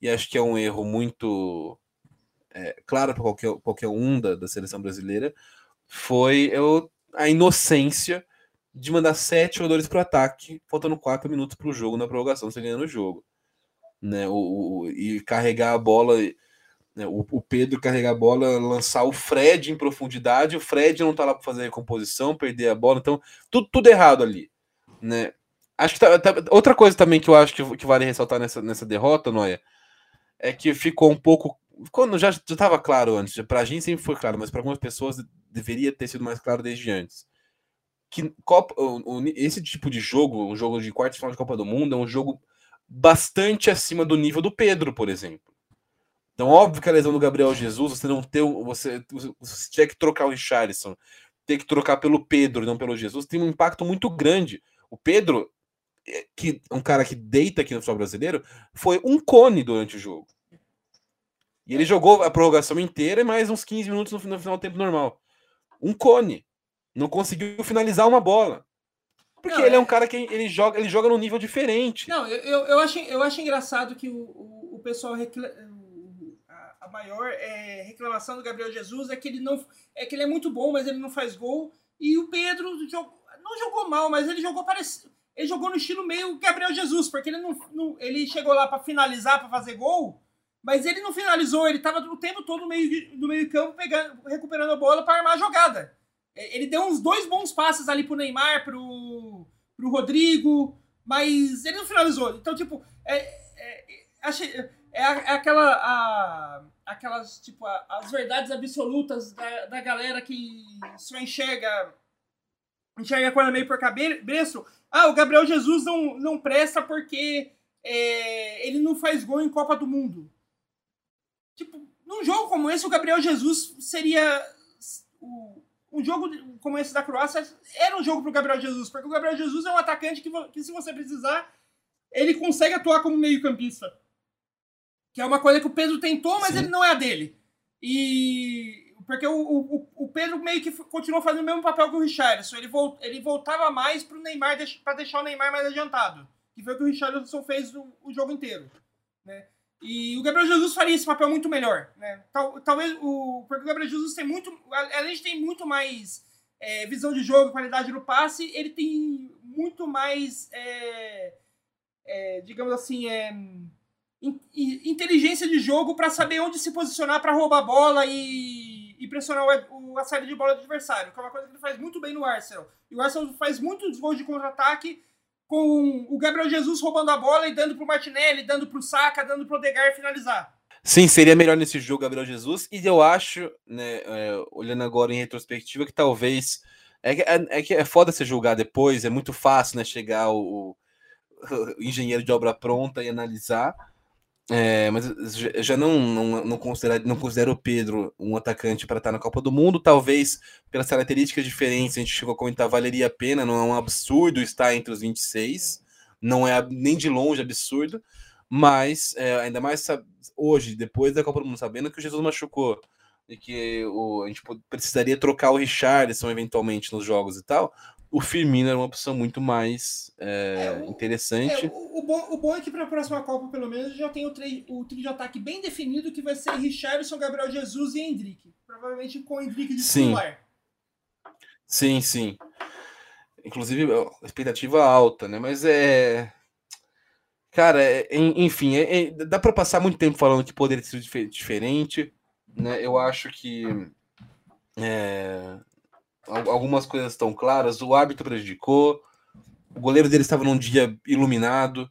e acho que é um erro muito é, claro para qualquer, qualquer um da, da seleção brasileira, foi eu, a inocência de mandar sete jogadores para o ataque, faltando quatro minutos para o jogo na prorrogação, você ganhando o jogo. Né? O, o, e carregar a bola, né? o, o, Pedro carregar a bola, lançar o Fred em profundidade, o Fred não tá lá para fazer a recomposição, perder a bola, então tudo, tudo errado ali. Né? Acho que tá, tá, outra coisa também que eu acho que, que vale ressaltar nessa, nessa derrota, Noia, é que ficou um pouco. Quando já estava claro antes, para a gente sempre foi claro, mas para algumas pessoas deveria ter sido mais claro desde antes que Copa, esse tipo de jogo, um jogo de quartos final de Copa do Mundo, é um jogo bastante acima do nível do Pedro, por exemplo. Então, óbvio que a lesão do Gabriel Jesus, você não tem, você, você tinha que trocar o Richarlison, ter que trocar pelo Pedro, não pelo Jesus, tem um impacto muito grande. O Pedro, é, que um cara que deita aqui no futebol brasileiro, foi um cone durante o jogo. E ele jogou a prorrogação inteira e mais uns 15 minutos no final do tempo normal. Um cone. Não conseguiu finalizar uma bola. Porque não, ele é... é... um cara que ele joga, ele joga num nível diferente. Não, eu, eu, eu, acho, eu acho engraçado que o, o, o pessoal reclama, a, a maior é, reclamação do Gabriel Jesus é que ele não é que ele é muito bom, mas ele não faz gol. E o Pedro jogou, não jogou mal, mas ele jogou parecido. Ele jogou no estilo meio Gabriel Jesus, porque ele não, não ele chegou lá para finalizar, para fazer gol, mas ele não finalizou, ele estava o tempo todo no meio, no meio campo pegando, recuperando a bola para armar a jogada. É, ele deu uns dois bons passes ali pro Neymar, pro, pro Rodrigo, mas ele não finalizou. Então, tipo, é, é, é, é aquela. A, aquelas, tipo, a, as verdades absolutas da, da galera que só enxerga. Enxerga a coisa meio por cabeça. Ah, o Gabriel Jesus não, não presta porque é, ele não faz gol em Copa do Mundo. Tipo, num jogo como esse, o Gabriel Jesus seria o, um jogo como esse da Croácia era um jogo para o Gabriel Jesus, porque o Gabriel Jesus é um atacante que, que, se você precisar, ele consegue atuar como meio-campista. Que é uma coisa que o Pedro tentou, mas Sim. ele não é a dele. E. Porque o, o, o Pedro meio que continuou fazendo o mesmo papel que o Richardson. Ele, volt, ele voltava mais para o Neymar, para deixar o Neymar mais adiantado. Que foi o que o Richardson fez o, o jogo inteiro. Né? E o Gabriel Jesus faria esse papel muito melhor, né? Tal, talvez o. Porque o Gabriel Jesus tem muito. Além de ter muito mais é, visão de jogo, qualidade no passe, ele tem muito mais. É, é, digamos assim, é, in, inteligência de jogo para saber onde se posicionar para roubar a bola e, e pressionar o, a saída de bola do adversário, que é uma coisa que ele faz muito bem no Arsenal. E o Arsenal faz muitos gols de contra-ataque com o Gabriel Jesus roubando a bola e dando pro Martinelli, dando pro Saka, dando pro Odegaard finalizar. Sim, seria melhor nesse jogo Gabriel Jesus. E eu acho, né, é, olhando agora em retrospectiva, que talvez. É que é, é, é foda se julgar depois, é muito fácil, né? Chegar o, o engenheiro de obra pronta e analisar. É, mas já não, não, não, considero, não considero o Pedro um atacante para estar na Copa do Mundo. Talvez pelas características diferentes, a gente chegou a comentar, valeria a pena. Não é um absurdo estar entre os 26, não é nem de longe absurdo, mas é, ainda mais hoje, depois da Copa do Mundo, sabendo que o Jesus machucou e que o, a gente precisaria trocar o Richardson eventualmente nos jogos e tal o Firmino era uma opção muito mais é, é, interessante. É, o, o, bom, o bom é que para a próxima Copa, pelo menos, já tem o, tri, o trio de ataque bem definido, que vai ser Richarlison, Gabriel Jesus e Hendrick. Provavelmente com o Hendrick de titular. Sim, sim. Inclusive, expectativa alta, né? Mas é. Cara, é, enfim, é, é, dá para passar muito tempo falando que poderia ser diferente, né? Eu acho que é, algumas coisas estão claras. O árbitro prejudicou, o goleiro dele estava num dia iluminado.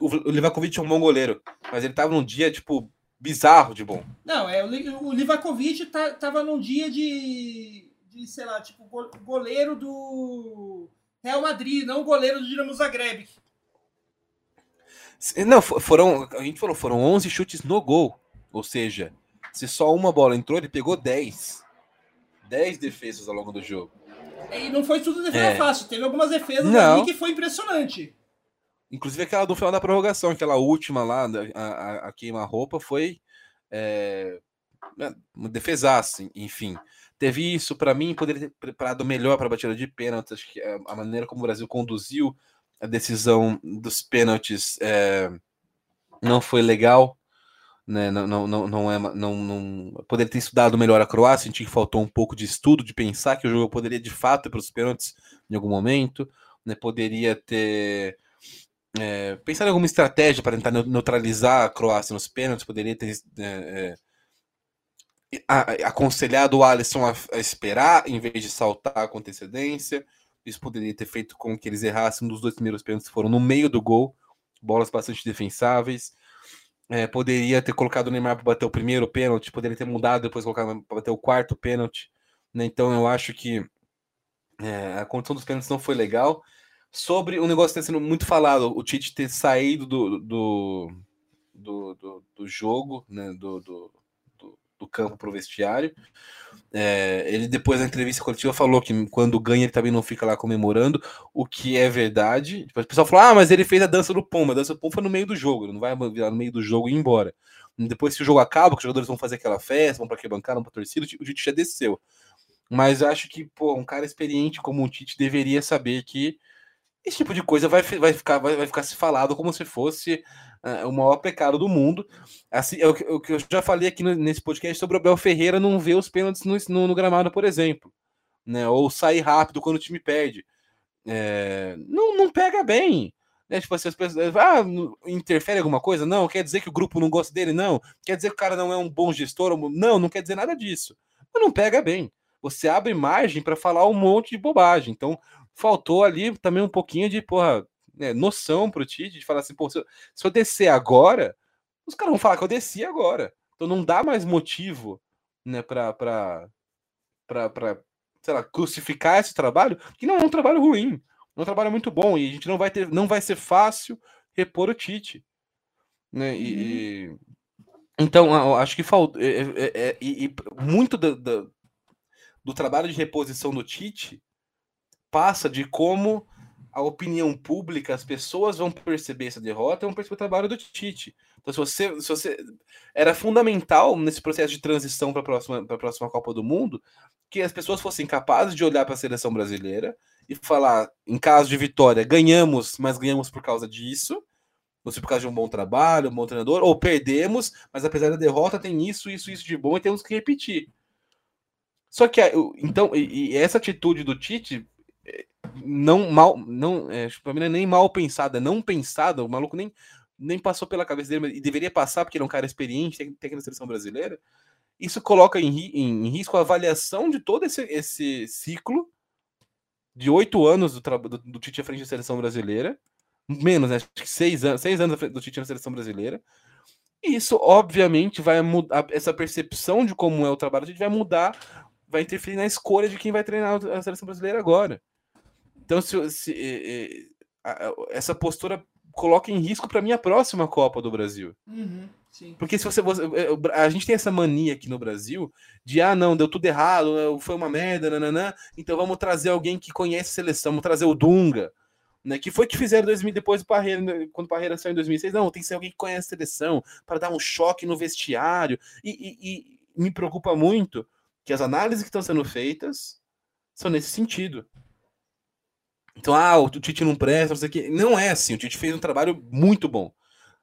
O Livakovic é um bom goleiro, mas ele estava num dia, tipo, bizarro de bom. Não, é, o Livakovic tá, tava num dia de, de, sei lá, tipo, goleiro do Real Madrid, não goleiro do Dinamo Zagreb. Não, foram, a gente falou, foram 11 chutes no gol. Ou seja, se só uma bola entrou, ele pegou 10. 10 defesas ao longo do jogo. E não foi tudo defesa é. fácil. Teve algumas defesas não. ali que foi impressionante. Inclusive aquela do final da prorrogação, aquela última lá, a, a, a queima-roupa, foi é, né, uma defesaça, enfim. Teve isso, para mim, poderia ter preparado melhor para a batida de pênaltis. Acho que a maneira como o Brasil conduziu a decisão dos pênaltis é, não foi legal. Né? Não, não, não, não é. Não, não... Poderia ter estudado melhor a Croácia, senti que faltou um pouco de estudo, de pensar que o jogo poderia de fato ir para os pênaltis em algum momento. Né? Poderia ter. É, pensar em alguma estratégia para tentar neutralizar a Croácia nos pênaltis, poderia ter é, é, aconselhado o Alisson a, esperar em vez de saltar com antecedência. Isso poderia ter feito com que eles errassem um dos dois primeiros pênaltis que foram no meio do gol, bolas bastante defensáveis. É, poderia ter colocado o Neymar para bater o primeiro pênalti, poderia ter mudado depois colocar para bater o quarto pênalti. Né? Então eu acho que é, a condição dos pênaltis não foi legal. Sobre o negócio ter sido muito falado, o Tite ter saído do, do, do, do, do jogo, né? do, do, do campo para o vestiário. É, ele depois na entrevista coletiva falou que quando ganha ele também não fica lá comemorando, o que é verdade. O pessoal falou: ah, mas ele fez a dança do pombo. A dança do pombo foi no meio do jogo, ele não vai virar no meio do jogo e ir embora. Depois que o jogo acaba, os jogadores vão fazer aquela festa, vão para que bancar, vão para torcida, o Tite já desceu. Mas acho que, pô, um cara experiente como o Tite deveria saber que esse tipo de coisa vai, vai, ficar, vai, vai ficar se falado como se fosse uh, o maior pecado do mundo. Assim, é o, que, o que eu já falei aqui no, nesse podcast sobre o Abel Ferreira não ver os pênaltis no, no, no, gramado, por exemplo. Né? Ou sair rápido quando o time perde. É, não, não pega bem. Né? Tipo assim, as pessoas. Ah, interfere alguma coisa? Não. Quer dizer que o grupo não gosta dele? Não. Quer dizer que o cara não é um bom gestor? Não, não quer dizer nada disso. Mas não pega bem. Você abre margem para falar um monte de bobagem. Então, faltou ali também um pouquinho de, porra, né, noção pro Tite, de falar assim, pô, se eu, se eu descer agora, os caras vão falar que eu desci agora. Então não dá mais motivo, né, pra, pra, pra, pra sei lá, crucificar esse trabalho, que não é um trabalho ruim, é um trabalho muito bom, e a gente não vai ter, não vai ser fácil repor o Tite. Né? E, e, então, acho que falta. É, é, é, e, e, muito do, do, do trabalho de reposição do Tite passa de como a opinião pública, as pessoas vão perceber essa derrota, vão perceber o trabalho do Tite. Então, se você, se você era fundamental nesse processo de transição para a próxima, próxima Copa do Mundo, que as pessoas fossem capazes de olhar para a seleção brasileira e falar, em caso de vitória, ganhamos, mas ganhamos por causa disso, ou se por causa de um bom trabalho, um bom treinador, ou perdemos, mas apesar da derrota tem isso, isso, isso de bom e temos que repetir. Só que então, e, e essa atitude do Tite não mal, não, é, pra mim não é nem mal pensada, não pensada, o maluco nem, nem passou pela cabeça dele, e deveria passar porque ele é um cara experiente, tem na seleção brasileira. Isso coloca em, em, em, risco a avaliação de todo esse, esse ciclo de oito anos do, do, do Tite à frente da seleção brasileira, menos, né, acho que seis anos, seis anos do Tite na seleção brasileira. E isso, obviamente, vai mudar essa percepção de como é o trabalho, a gente vai mudar, vai interferir na escolha de quem vai treinar a seleção brasileira agora. Então, se, se eh, eh, essa postura coloca em risco para minha próxima Copa do Brasil. Uhum, Porque se você, você, eh, A gente tem essa mania aqui no Brasil de ah, não, deu tudo errado, foi uma merda, nananã, então vamos trazer alguém que conhece a seleção, vamos trazer o Dunga. Né, que foi que fizeram 2000, depois do Parreira, né, quando o Parreira saiu em 2006. Não, tem que ser alguém que conhece a seleção para dar um choque no vestiário. E, e, e me preocupa muito que as análises que estão sendo feitas são nesse sentido. Então, ah, o Tite não presta, não sei o quê. Não é assim. O Tite fez um trabalho muito bom.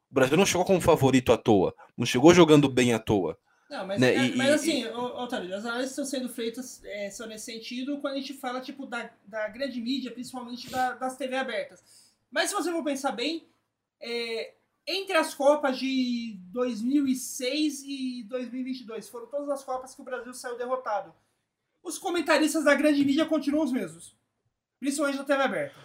O Brasil não chegou como favorito à toa. Não chegou jogando bem à toa. Não, mas, né? é, e, mas assim, e... Otávio, as análises estão sendo feitas é, só nesse sentido quando a gente fala tipo da, da grande mídia, principalmente da, das TV abertas. Mas se você for pensar bem, é, entre as Copas de 2006 e 2022, foram todas as Copas que o Brasil saiu derrotado. Os comentaristas da grande mídia continuam os mesmos. Principalmente na TV aberta.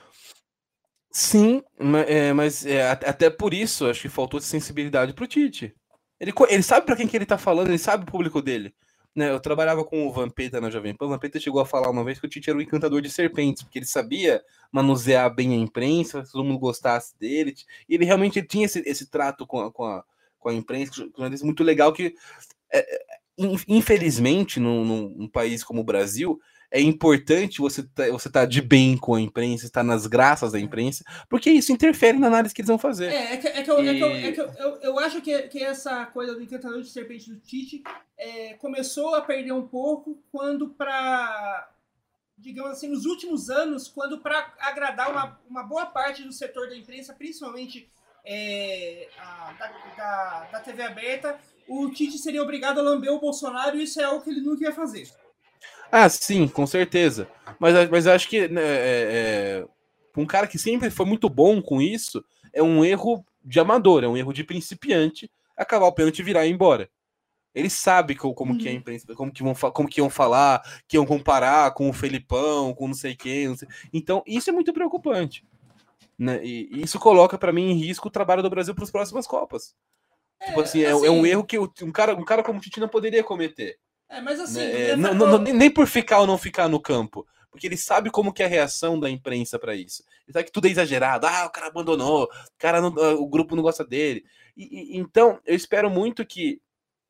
Sim, é, mas é, até por isso acho que faltou sensibilidade pro Tite. Ele, ele sabe para quem que ele tá falando, ele sabe o público dele. Né, eu trabalhava com o Vampeta na Jovem Pan. O Vampeta chegou a falar uma vez que o Tite era um encantador de serpentes, porque ele sabia manusear bem a imprensa, todo mundo gostasse dele. E ele realmente tinha esse, esse trato com a, com a, com a imprensa, muito legal que, é, infelizmente, num, num país como o Brasil, é importante você tá, você tá de bem com a imprensa, estar nas graças da imprensa, porque isso interfere na análise que eles vão fazer. É, é que, é que, eu, e... é que, eu, é que eu, eu, eu, acho que, que essa coisa do encantador de serpente do Tite é, começou a perder um pouco quando para digamos assim, nos últimos anos, quando para agradar uma, uma boa parte do setor da imprensa, principalmente é, a- da, da, da TV aberta, o Tite seria obrigado a lamber o Bolsonaro e isso é algo que ele nunca ia fazer. Ah, sim, com certeza. Mas, mas eu acho que né, é, é, um cara que sempre foi muito bom com isso é um erro de amador, é um erro de principiante acabar o pênalti e virar e ir embora. Ele sabe co- como, que é a imprensa, como que, vão, como que iam falar, que iam comparar com o Felipão, com não sei quem. não sei- Então, isso é muito preocupante. Né? E, e isso coloca para mim em risco o trabalho do Brasil para as próximas Copas. tipo assim, é, é um assim, erro que um cara, um cara como o Tite não poderia cometer. É, mas assim, né? É, é, não- não- nem- por ficar ou não ficar no campo. Porque ele sabe como que é a reação da imprensa para isso. Ele sabe que tudo é exagerado. Ah, o cara abandonou, o, cara não- ah, o grupo não gosta dele. E- e- então, eu espero muito que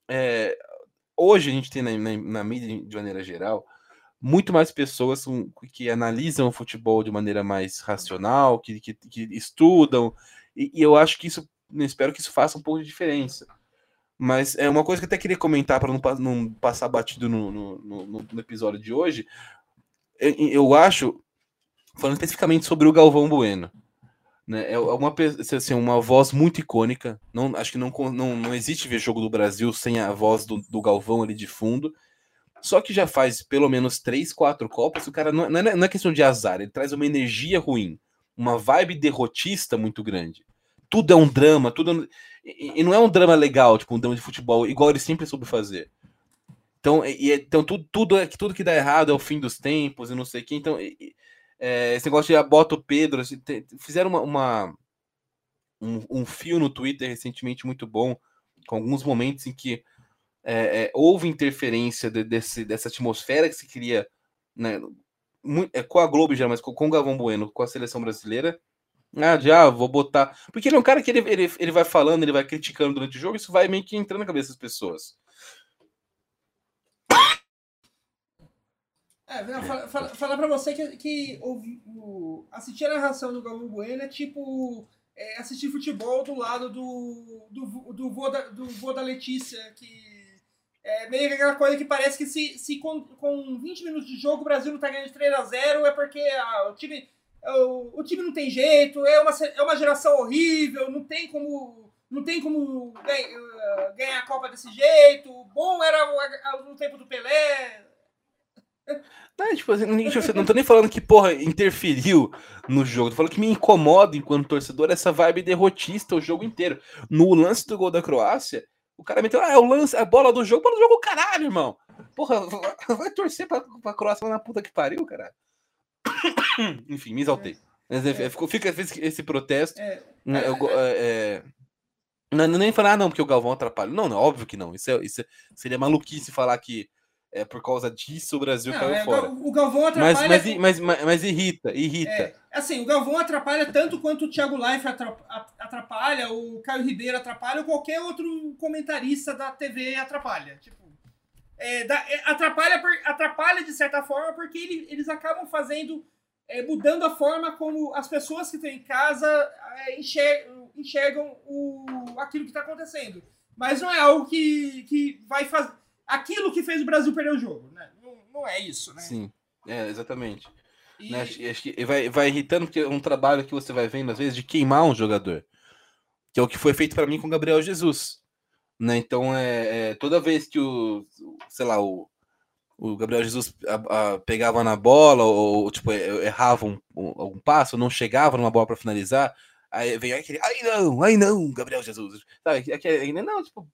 é, hoje a gente tem na, na- na mídia, de maneira geral, muito mais pessoas que analisam o futebol de maneira mais racional, que, que, que estudam, e, e eu acho que isso, espero que isso faça um pouco de diferença. Mas é uma coisa que eu até queria comentar para não, não passar batido no, no, no- no episódio de hoje. Eu, eu acho, falando especificamente sobre o Galvão Bueno, né, é uma, assim, uma voz muito icônica. Não, acho que não, não, não existe ver jogo do Brasil sem a voz do, do Galvão ali de fundo. Só que já faz pelo menos três, quatro copas. O cara não, não é, não é questão de azar, ele traz uma energia ruim, uma vibe derrotista muito grande. Tudo é um drama, tudo. é um- E, e não é um drama legal, tipo um drama de futebol, igual ele sempre soube fazer. Então, e, e- então tudo, tudo, é, tudo que dá errado é o fim dos tempos e não sei o que. Então, e- é, esse negócio de ah, bota o Pedro, assim, te- fizeram uma, uma- um, um fio no Twitter recentemente muito bom, com alguns momentos em que é, é, houve interferência de- desse, dessa atmosfera que se cria né, mu- é, com a Globo já, mas com, com o Galvão Bueno, com a seleção brasileira. Ah, já vou botar. Porque ele é um cara que ele, ele, ele vai falando, ele vai criticando durante o jogo, isso vai meio que entrando na cabeça das pessoas. É, não, fala- falar pra você que, que ouvi- o- assistir a narração do Galvão Bueno é tipo é, assistir futebol do lado do, do, do, vô da, do vô da Letícia, que é meio que aquela coisa que parece que se, se com, com 20 minutos de jogo o Brasil não tá ganhando de 3x0 é porque ah, o, time, o, o time não tem jeito, é uma, é uma geração horrível, não tem como. Não tem como ganha- eh, ganhar a Copa desse jeito. Bom era no tempo do Pelé. Não, tipo, assim, tipo assim, não tô nem falando que, porra, interferiu no jogo. Tô falando que me incomoda enquanto torcedor essa vibe derrotista o jogo inteiro. No lance do gol da Croácia, o cara meteu, ah, é o lance, a bola do jogo, bola do jogo, caralho, irmão. Porra, vai torcer pra, pra Croácia na puta que pariu, caralho. Enfim, me exaltei. Mas, enfim, ficou- Fica esse, protesto. É, né, eu é, é, não, não nem falar, ah, não, porque o Galvão atrapalha. Não, não, óbvio que não. Isso, é- isso é- seria maluquice falar que é por causa disso o Brasil Não, caiu é, fora. o Galvão Mas, atrapalha. mas, i- mas, mas, mas irrita, irrita. é, assim, o Galvão atrapalha tanto quanto o Thiago a- atrapalha, o Caio Ribeiro atrapalha, ou qualquer outro comentarista da TV atrapalha. Tipo, é, dá- é, atrapalha, por- atrapalha de certa forma porque ele- eles acabam fazendo, é, mudando a forma como as pessoas que estão em casa é, enxer- enxergam o, aquilo que está acontecendo. Mas não é algo que, que vai fazer. Aquilo que fez o Brasil perder o jogo, né? Não, não é isso, né? Sim, é, exatamente. E- Né, acho, acho que vai, vai irritando, porque é um trabalho que você vai vendo, às vezes, de queimar um jogador. Que é o que foi feito para mim com o Gabriel Jesus. Né? Então, é, é, toda vez que o, sei lá, o, o Gabriel Jesus a- a- pegava na bola, ou, tipo, er- errava um, um, algum passo, não chegava numa bola para finalizar, aí vem aquele, ai não, ai não, Gabriel Jesus. Sabe? Aquele, não, tipo,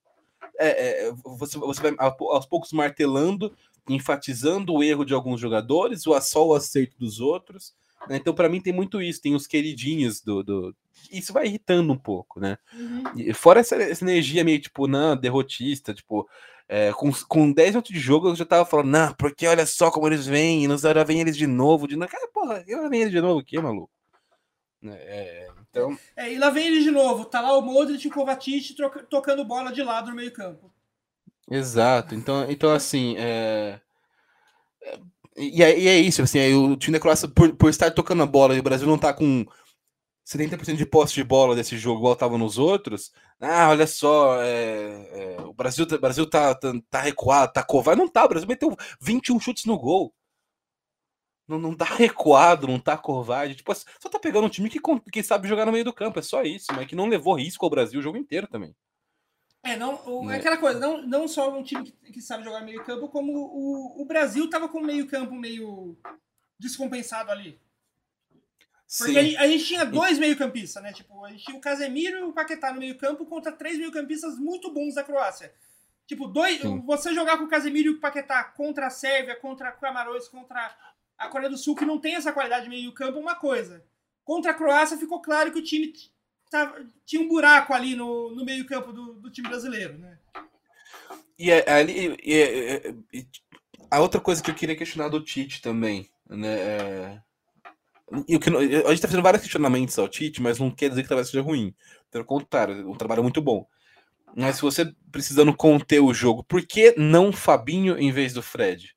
é, é, você, você vai aos poucos martelando, enfatizando o erro de alguns jogadores, o só o acerto dos outros. Né? Então, para mim, tem muito isso. Tem os queridinhos do, do. Isso vai irritando um pouco, né? Uhum. E fora essa, essa energia meio, tipo, não, derrotista, tipo. é, com, com 10 minutos de jogo eu já tava falando, não, porque olha só como eles vêm, e nos já vem eles de novo, de novo. Cara, porra, eu vem eles de novo aqui, maluco. É, então, É, e lá vem ele de novo. Tá lá o Modric e o Kovacic troca- tocando bola de lado no meio campo. Exato. Então, então assim, é... E é, e é isso, assim, aí o time da Croácia, por, por estar tocando a bola e o Brasil não tá com 70% de posse de bola desse jogo igual tava nos outros, ah, olha só, é, é, o Brasil, tá- o Brasil tá, tá, tá recuado, tá covarde. Não tá, o Brasil meteu 21 chutes no gol. não, não tá recuado, não tá covarde. Tipo, só tá pegando um time que, que sabe jogar no meio do campo, é só isso, mas que não levou risco ao Brasil o jogo inteiro também. É, não, o, é aquela coisa, não, não só um time que, que sabe jogar meio campo, como o, o Brasil tava com o meio campo meio descompensado ali. Porque a gente, a gente, tinha dois meio-campistas, né? Tipo, a gente tinha o Casemiro e o Paquetá no meio-campo contra três meio-campistas muito bons da Croácia. Tipo, dois, você jogar com o Casemiro e o Paquetá contra a Sérvia, contra Camarões, contra a Coreia do Sul, que não tem essa qualidade de meio-campo, uma coisa. Contra a Croácia ficou claro que o time tava, tinha um buraco ali no, no meio-campo do, do, time brasileiro, né? E, é, ali, e, é, e, a outra coisa que eu queria questionar do Tite também, né? É e o que, a gente está fazendo vários questionamentos ao Tite, mas não quer dizer que o trabalho seja ruim. Pelo contrário, um trabalho muito bom. Mas se você precisando conter o jogo, por que não Fabinho em vez do Fred?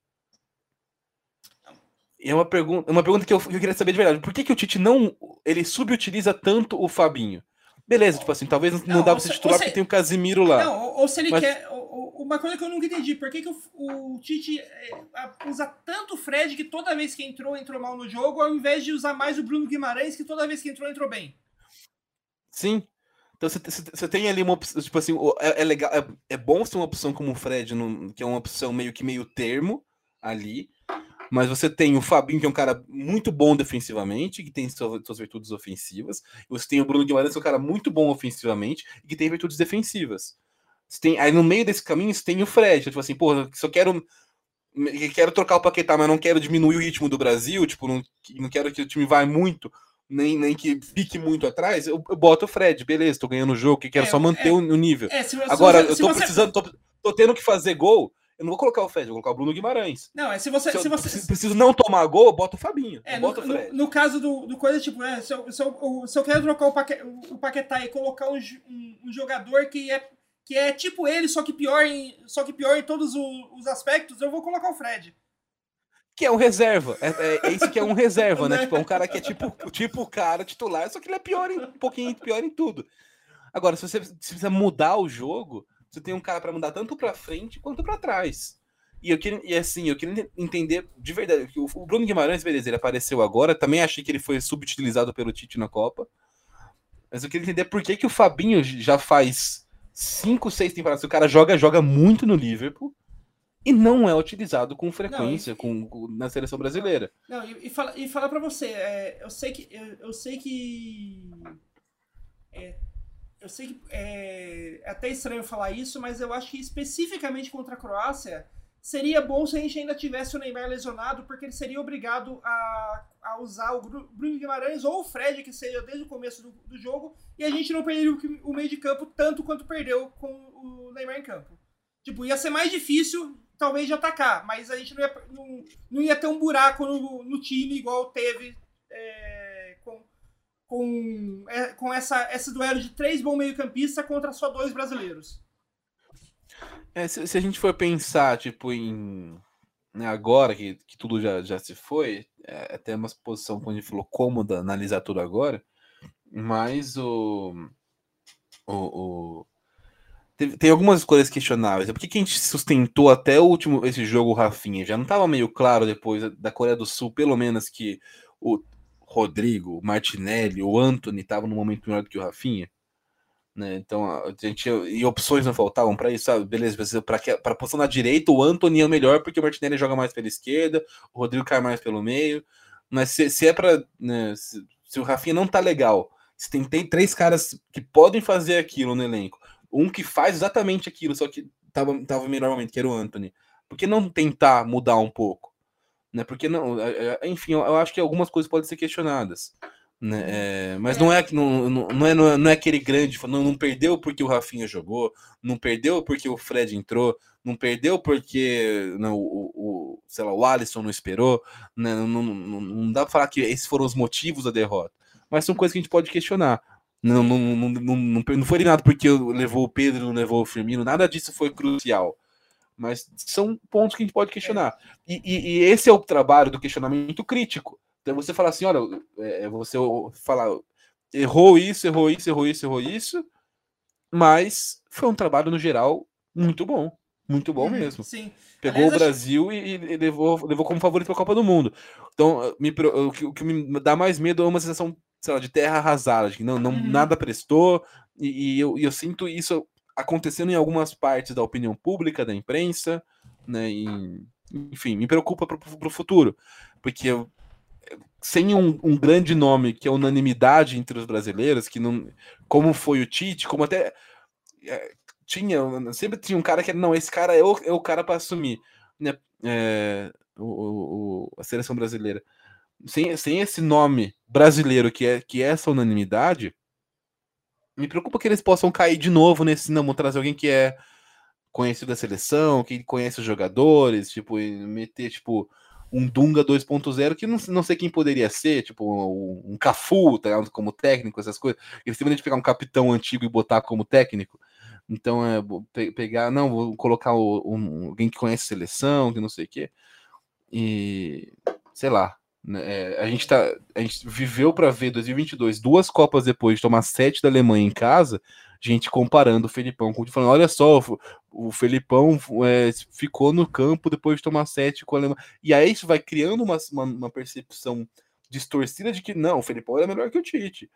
É uma pergunta, uma pergunta que eu, que eu queria saber de verdade. Por que, que o Tite não ele subutiliza tanto o Fabinho? Beleza, tipo assim, talvez não, não dá pra ser titular porque tem o Casimiro lá. Não, ou, ou se ele mas... quer. uma coisa que eu nunca entendi, por que, que o, o Tite é, usa tanto o Fred que toda vez que entrou, entrou mal no jogo, ao invés de usar mais o Bruno Guimarães, que toda vez que entrou, entrou bem? Sim. Então você tem ali uma opção, tipo assim, é, é legal, é, é, bom ser uma opção como o Fred, no, que é uma opção meio que meio termo ali, mas você tem o Fabinho, que é um cara muito bom defensivamente, que tem suas, virtudes ofensivas. E você tem o Bruno Guimarães, que é um cara muito bom ofensivamente e que tem virtudes defensivas. Você tem, aí no meio desse caminho você tem o Fred, tipo assim, porra, só quero quero trocar o Paquetá, mas não quero diminuir o ritmo do Brasil, tipo, não, não quero que o time vá muito, nem, nem que fique muito atrás, eu, eu boto o Fred, beleza, tô ganhando o jogo, que quero é, só manter é, o, o, nível. É, se, Agora, se, eu tô precisando, você... tô, tô, tendo que fazer gol, eu não vou colocar o Fred, vou colocar o Bruno Guimarães. Não, é se você. Se, se você... Preciso não tomar gol, eu boto o Fabinho. É, no, no, no, caso do, do coisa, tipo, é, se, eu, se, eu, se eu quero trocar o, Paque, o Paquetá e colocar um, um, um, jogador que é, que é tipo ele, só que pior em, só que pior em todos os, os aspectos, eu vou colocar o Fred. Que é um reserva. É, é, é isso que é um reserva, né? tipo, é um cara que é tipo, tipo o cara titular, só que ele é pior em, um pouquinho pior em tudo. Agora, se você se precisa mudar o jogo, você tem um cara para mudar tanto para frente quanto para trás. E eu queria, e assim, eu queria entender de verdade. que O Bruno Guimarães, beleza, ele apareceu agora. Também achei que ele foi subutilizado pelo Tite na Copa. Mas eu queria entender por que, que o Fabinho já faz 5, 6 temporadas. O cara joga, joga muito no Liverpool e não é utilizado com frequência não, e, com, com, na seleção brasileira. Não, e, e, fala, e falar para você, é, eu sei que. Eu, eu sei que. É, eu sei que é, é até estranho falar isso, mas eu acho que especificamente contra a Croácia Seria bom se a gente ainda tivesse o Neymar lesionado, porque ele seria obrigado a, a usar o Bruno Guimarães ou o Fred, que seja desde o começo do, do jogo, e a gente não perderia o, o, meio de campo tanto quanto perdeu com o Neymar em campo. Tipo, ia ser mais difícil, talvez, de atacar, mas a gente não ia, não, não ia ter um buraco no, no time igual teve é, com, é, com essa, esse duelo de três bons meio-campistas contra só dois brasileiros. É, se, se, a gente for pensar, tipo, em. Né, agora que, que tudo já, já se foi, é até uma posição, como a gente falou, cômoda analisar tudo agora, mas o. o, o tem, tem, algumas coisas questionáveis. Por que, que a gente sustentou até o último esse jogo Rafinha? Já não estava meio claro depois da Coreia do Sul, pelo menos, que o Rodrigo, o Martinelli, o Anthony estavam no momento melhor do que o Rafinha? Né? Então, a gente, e opções não faltavam para isso, sabe? Beleza, para a posição na direita, o Anthony é o melhor porque o Martinelli joga mais pela esquerda, o Rodrigo cai mais pelo meio. Mas se, se é para. Né, se, se, o Rafinha não tá legal, se tem, tem três caras que podem fazer aquilo no elenco, um que faz exatamente aquilo, só que tava, tava melhor momento, que era o Anthony, por que não tentar mudar um pouco? Né? Porque não, é, é, enfim, eu acho que algumas coisas podem ser questionadas. Né? Uhum. É, mas não é, não, não, é, não é aquele grande, não, não perdeu porque o Rafinha jogou, não perdeu porque o Fred entrou, não perdeu porque não, o, o, sei lá, o Alisson não esperou, né? não, não, não, dá para falar que esses foram os motivos da derrota, mas são coisas que a gente pode questionar. Não, não, não, não, não, não foi nada porque levou o Pedro, não levou o Firmino, nada disso foi crucial. Mas são pontos que a gente pode questionar. E, e, e esse é o trabalho do questionamento crítico então você fala assim, olha, é, é, você falar, errou isso, errou isso, errou isso, errou isso, mas foi um trabalho no geral muito bom, muito bom Uhum, mesmo. Sim. Pegou Aliás, o acho- Brasil e, e levou, levou como favorito para a Copa do Mundo. Então, me o, que, o que me dá mais medo é uma sensação, sei lá, de terra arrasada, de que não, não, Uhum. nada prestou, e, e eu, e eu sinto isso acontecendo em algumas partes da opinião pública, da imprensa, né? e- enfim, me preocupa para o futuro, porque eu- sem um, um grande nome que é unanimidade entre os brasileiros, que não, como foi o Tite, como até é, tinha, sempre tinha um cara que não, esse cara é o, é o cara para assumir, né? É, o- o- a seleção brasileira. Sem, sem esse nome brasileiro que é, que é essa unanimidade, me preocupa que eles possam cair de novo nesse, não, vou trazer alguém que é conhecido da seleção, que conhece os jogadores, tipo, meter, tipo, um Dunga 2.0, que não, não sei quem poderia ser, tipo, um, um Cafu, tá ligado? como técnico, essas coisas. Eles têm de pegar um capitão antigo e botar como técnico. Então, é pe- pegar, não, vou colocar o- um, alguém que conhece seleção, que não sei o quê. E, sei lá, é, a gente tá, a gente viveu para ver 2022, duas Copas depois de tomar sete da Alemanha em casa, gente comparando o Felipão com falando, olha só, o, o Felipão é, ficou no campo depois de tomar sete com a Alemanha. E aí isso vai criando uma, uma, uma percepção distorcida de que não, o Felipão era melhor que o Tite.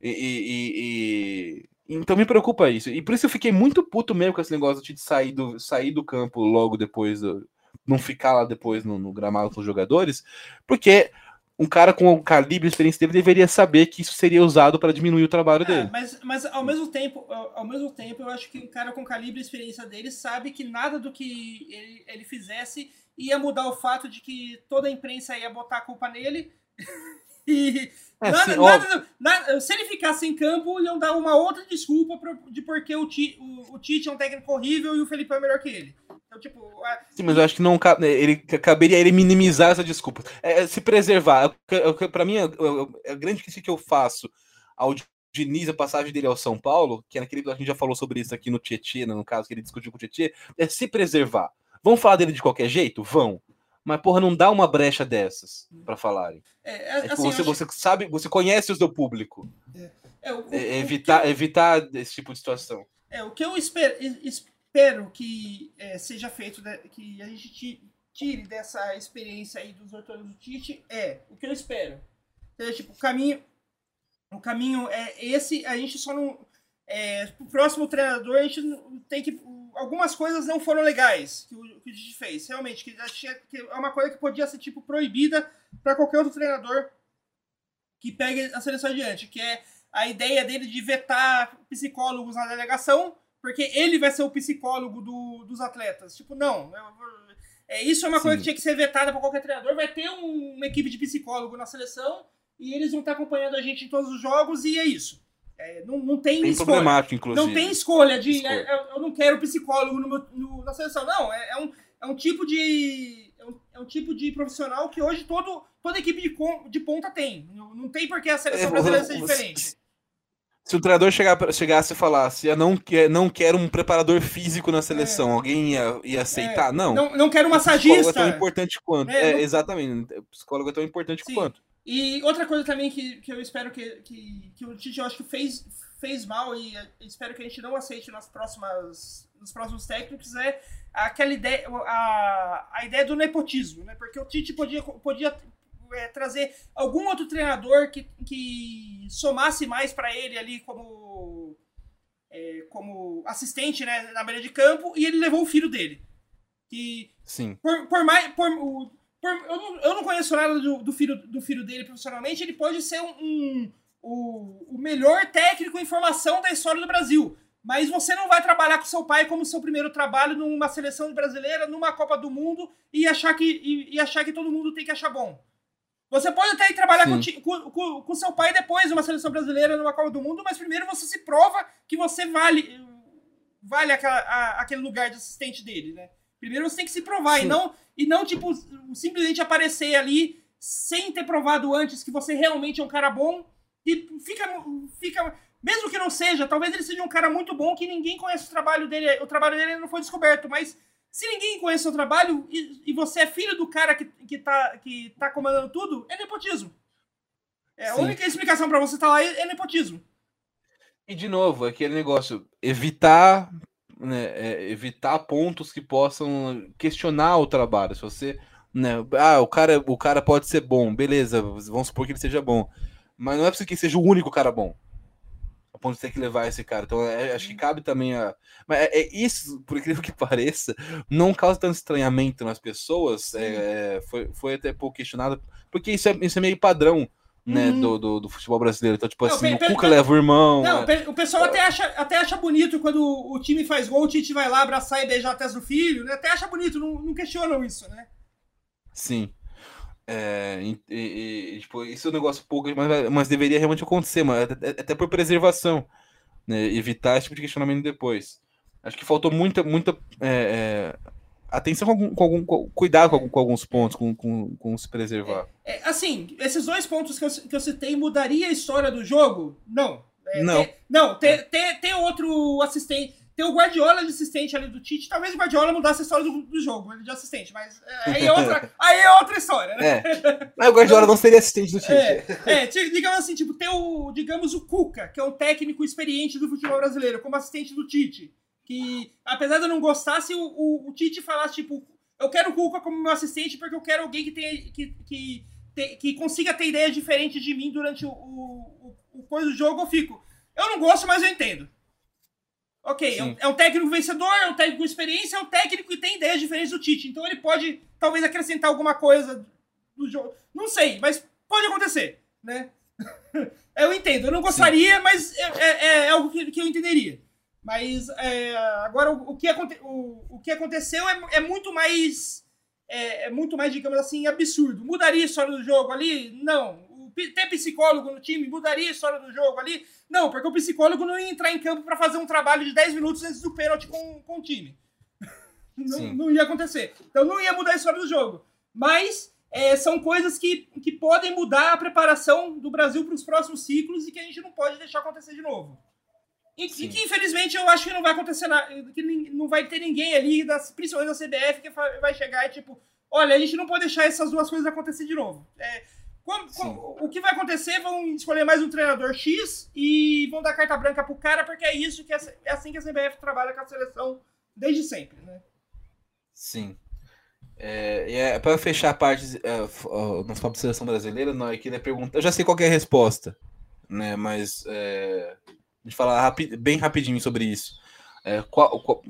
E, e- e- e- então me preocupa isso. E por isso eu fiquei muito puto mesmo com esse negócio de sair do, sair do campo logo depois, do- não ficar lá depois no, no gramado com os jogadores, porque um cara com o calibre e experiência dele deveria saber que isso seria usado para diminuir o trabalho É, dele. mas, mas ao mesmo tempo, ao, ao mesmo tempo, eu acho que um cara com calibre e experiência dele sabe que nada do que ele, ele fizesse ia mudar o fato de que toda a imprensa ia botar a culpa nele. e É, nada, sim, nada- nada- se ele ficasse em campo, iam dar uma outra desculpa de porque o, Ti- o, o Tite é um técnico horrível e o Felipe é melhor que ele. Então, tipo, a- Sim, mas eu acho que não ca- ele caberia ele minimizar essa desculpa. É, é se preservar. É é Pra mim, é, é- é a grande crítica que eu faço ao Diniz, a passagem dele ao São Paulo, que é naquele a gente já falou sobre isso aqui no Tietê, no caso que ele discutiu com o Tietê, é se preservar. Vão falar dele de qualquer jeito? Vão. Mas, porra, não dá uma brecha dessas pra falarem. é, é, É, tipo, assim, você, acho- você sabe, você conhece o seu público. é, o- o- É, o que evitar, evitar esse tipo de situação. É, o que eu espero, espero que é, seja feito, né, que a gente ti- tire dessa experiência aí dos retornos do Tite é o que eu espero. Então, tipo, o caminho, o caminho é esse, a gente só não. É, o próximo treinador, a gente tem que. Algumas coisas não foram legais que o, que o Tite fez, realmente. Que, achei que é uma coisa que podia ser tipo proibida para qualquer outro treinador que pegue a seleção adiante, que é a ideia dele de vetar psicólogos na delegação, porque ele vai ser o psicólogo do- dos atletas. Tipo, não. É, isso é uma coisa Sim. que tinha que ser vetada para qualquer treinador. Vai ter um- uma equipe de psicólogo na seleção e eles vão estar acompanhando a gente em todos os jogos e é isso. É, não, não tem Bem escolha. problemático, inclusive. Não tem escolha de. Escolha. é, eu- eu não quero psicólogo no meu- no- na seleção. Não, é, é um, é um tipo de. É um, é um tipo de profissional que hoje todo, toda equipe de, com- de ponta tem. Não, não tem por que a seleção É, brasileira ser diferente. Se o treinador chegar, chegasse e falasse, eu não, quer, não quero um preparador físico na seleção, alguém ia, ia aceitar? não. É. Não, não quero um O psicólogo é massagista. tão importante quanto. É, É, não- exatamente. O psicólogo é tão importante Sim. quanto. E outra coisa também que, que eu espero que, que, que o Tite eu acho que fez, fez mal e espero que a gente não aceite nas próximas, nos próximos técnicos é aquela ideia, a, a ideia do nepotismo, né? Porque o Tite podia, podia eh, trazer algum outro treinador que, que somasse mais para ele ali como, eh, como assistente né, na beira de campo e ele levou o filho dele. Que Sim. por, por mais. Por, por- eu, não, eu não conheço nada do, do filho, do filho dele profissionalmente. Ele pode ser um, um- o, o melhor técnico em formação da história do Brasil. Mas você não vai trabalhar com seu pai como seu primeiro trabalho numa seleção brasileira, numa Copa do Mundo e achar que, e, e achar que todo mundo tem que achar bom. Você pode até ir trabalhar com, com, com, seu pai depois numa seleção brasileira, numa Copa do Mundo, mas primeiro você se prova que você vale, vale aquela, a- aquele lugar de assistente dele, né? Primeiro você tem que se provar e Sim. não, e não, tipo, simplesmente aparecer ali sem ter provado antes que você realmente é um cara bom e fica, fica mesmo que não seja, talvez ele seja um cara muito bom que ninguém conhece o trabalho dele, o trabalho dele não foi descoberto, mas se ninguém conhece o trabalho e, e você é filho do cara que, que, tá, que tá comandando tudo, é nepotismo. É, a Sim. única explicação pra você estar lá é, é nepotismo. E de novo, aquele negócio, evitar né, é, evitar pontos que possam questionar o trabalho. Se você, né, ah, o cara, o cara pode ser bom, beleza, vamos supor que ele seja bom, mas não é preciso que seja o único cara bom. Ponto de ter que levar esse cara. Então, é, acho que cabe também a. Mas é, é isso, por incrível que pareça, não causa tanto estranhamento nas pessoas. É, foi, foi até pouco questionado, porque isso é, isso é meio padrão né, Uhum. do, do, do futebol brasileiro. Então, tipo Não, assim, o Cuca leva o irmão. Não, né? o pessoal até acha, até acha bonito quando o time faz gol, o Tite vai lá abraçar e beijar a testa do filho, né? Até acha bonito, não, não questionam isso, né? Sim. É, e, e- e, tipo, isso é um negócio pouco, mas, mas deveria realmente acontecer, mas até, até por preservação, né, evitar esse tipo de questionamento depois. Acho que faltou muita, muita é, é, atenção com algum, com algum- com- cuidado com, algum- com alguns pontos, com, com, com se preservar. É, assim, esses dois pontos que eu, que eu citei mudaria a história do jogo? Não. É, Não. ter- não, ter, ter, ter outro assistente, ter o Guardiola de assistente ali do Tite, talvez o Guardiola mudasse a história do, do jogo, ele de assistente, mas é, aí é outra, aí é outra história, né? É, mas o Guardiola não seria assistente do Tite. É, é, digamos assim, tipo, ter o, digamos, o Cuca, que é um técnico experiente do futebol brasileiro, como assistente do Tite. Que, apesar de eu não gostar, se o, o, o Tite falasse, tipo, eu quero o Cuca como meu assistente porque eu quero alguém que tenha. que, que, te- que consiga ter ideias diferentes de mim durante o, o, o, o coisa do jogo, eu fico. Eu não gosto, mas eu entendo. Ok, é um, Sim. é um técnico vencedor, é um técnico com experiência, é um técnico que tem ideias diferentes do Tite. Então ele pode, talvez, acrescentar alguma coisa do jogo. Não sei, mas pode acontecer, né? eu entendo. Eu não gostaria, mas é, é- é algo que, que eu entenderia. Mas é, agora o, o que aconte- o, o que aconteceu é, é muito mais. É, é muito mais, digamos assim, absurdo. Mudaria a história do jogo ali? Não. Ter psicólogo no time mudaria a história do jogo ali? Não, porque o psicólogo não ia entrar em campo para fazer um trabalho de 10 minutos antes do pênalti com, com o time. Não, não ia acontecer. Então não ia mudar a história do jogo. Mas é, são coisas que, que podem mudar a preparação do Brasil para os próximos ciclos e que a gente não pode deixar acontecer de novo. E, e que infelizmente eu acho que não vai acontecer nada, que não vai ter ninguém ali, das, principalmente da CBF, que vai chegar e tipo, olha, a gente não pode deixar essas duas coisas acontecer de novo. É, o que vai acontecer? Vão escolher mais um treinador X e vão dar carta branca pro cara, porque é isso que a C- é assim que a CBF trabalha com a seleção desde sempre, né? Sim. É, é, para fechar a parte é, f- ó, nosso papo de seleção brasileira, não, eu queria perguntar. Eu já sei qual que é a resposta, né? Mas é, a gente falar rapi- bem rapidinho sobre isso. É, qual- qual-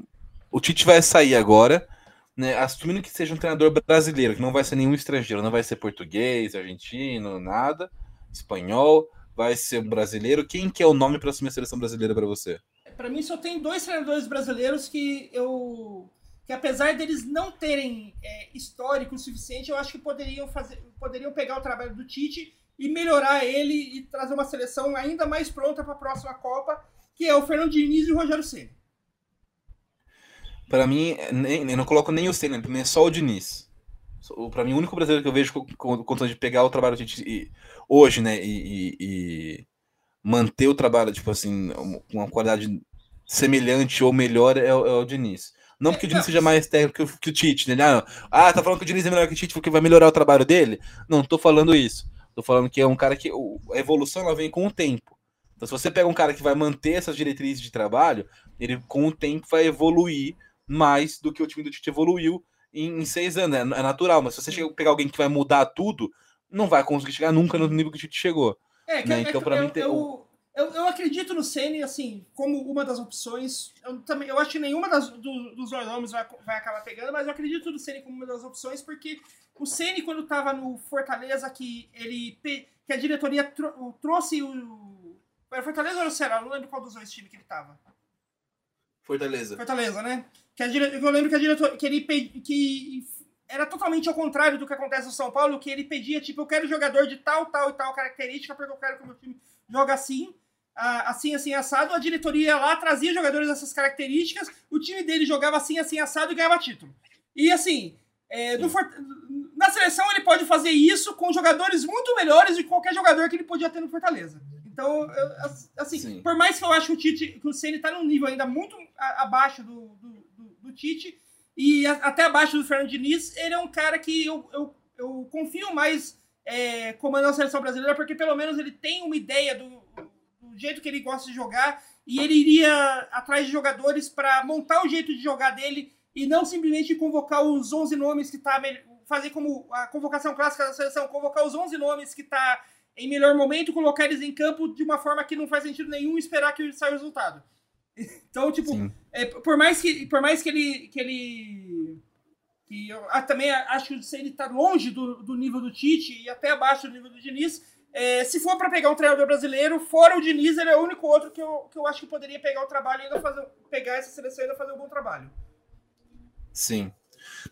o Tite vai sair agora, né? Assumindo que seja um treinador brasileiro, que não vai ser nenhum estrangeiro, não vai ser português, argentino, nada, espanhol, vai ser brasileiro. Quem que é o nome para assumir a seleção brasileira para você? Pra mim só tem dois treinadores brasileiros que eu que apesar deles não terem é, histórico o suficiente, eu acho que poderiam fazer, poderiam pegar o trabalho do Tite e melhorar ele e trazer uma seleção ainda mais pronta para a próxima Copa, que é o Fernando Diniz e o Rogério Ceni. Pra mim, nem, eu não coloco nem o Senna, pra mim é só o Diniz. Pra mim, o único brasileiro que eu vejo com, de pegar o trabalho de, e- hoje, né, e, e- e manter o trabalho, tipo assim, com uma qualidade semelhante ou melhor é, é o Diniz. Não porque o Diniz seja mais técnico que que o Tite, né? Ah, ah, tá falando que o Diniz é melhor que o Tite porque vai melhorar o trabalho dele? Não, não tô falando isso. Tô falando que é um cara que a evolução ela vem com o tempo. Então, se você pega um cara que vai manter essas diretrizes de trabalho, ele com o tempo vai evoluir mais do que o time do Tite evoluiu em, em seis anos. É, é natural, mas se você chega- pegar alguém que vai mudar tudo, não vai conseguir chegar nunca no nível que o Tite chegou. É, que, Né, é então, que pra eu, mim, tem eu, eu, eu acredito no Ceni assim, como uma das opções. Eu, também, eu acho que nenhuma das, do- dos dois nomes vai, vai acabar pegando, mas eu acredito no Ceni como uma das opções, porque o Ceni, quando estava no Fortaleza, que ele que a diretoria tro- trouxe o. Era Fortaleza ou era o Ceará? Eu não lembro qual dos dois times que ele estava. Fortaleza. Fortaleza, né? Que a dire... Eu lembro que a diretor... que ele que era totalmente ao contrário do que acontece no São Paulo, que ele pedia, tipo, eu quero jogador de tal, tal e tal característica, porque eu quero que o meu time jogue assim, assim, assim, assado. A diretoria ia lá, trazia jogadores dessas características, o time dele jogava assim, assim, assado e ganhava título. E assim, é, no For- na seleção ele pode fazer isso com jogadores muito melhores do que qualquer jogador que ele podia ter no Fortaleza. Então, eu, assim, Sim. por mais que eu acho que o Tite, que o Ceni tá num nível ainda muito abaixo do, do, do- Tite e a- até abaixo do Fernando Diniz, ele é um cara que eu, eu, eu confio mais é, comandando a seleção brasileira, porque pelo menos ele tem uma ideia do, do jeito que ele gosta de jogar e ele iria atrás de jogadores para montar o jeito de jogar dele e não simplesmente convocar os 11 nomes que tá fazer como a convocação clássica da seleção, convocar os 11 nomes que tá em melhor momento, colocar eles em campo de uma forma que não faz sentido nenhum esperar que saia o resultado. Então, tipo, é, por mais que por mais que ele que ele que eu ah, também acho que ele tá longe do, do nível do Tite e até abaixo do nível do Diniz, é, se for para pegar um treinador brasileiro, fora o Diniz, ele é o único outro que eu, que eu acho que poderia pegar o trabalho e ainda fazer, pegar essa seleção e ainda fazer um bom trabalho. Sim.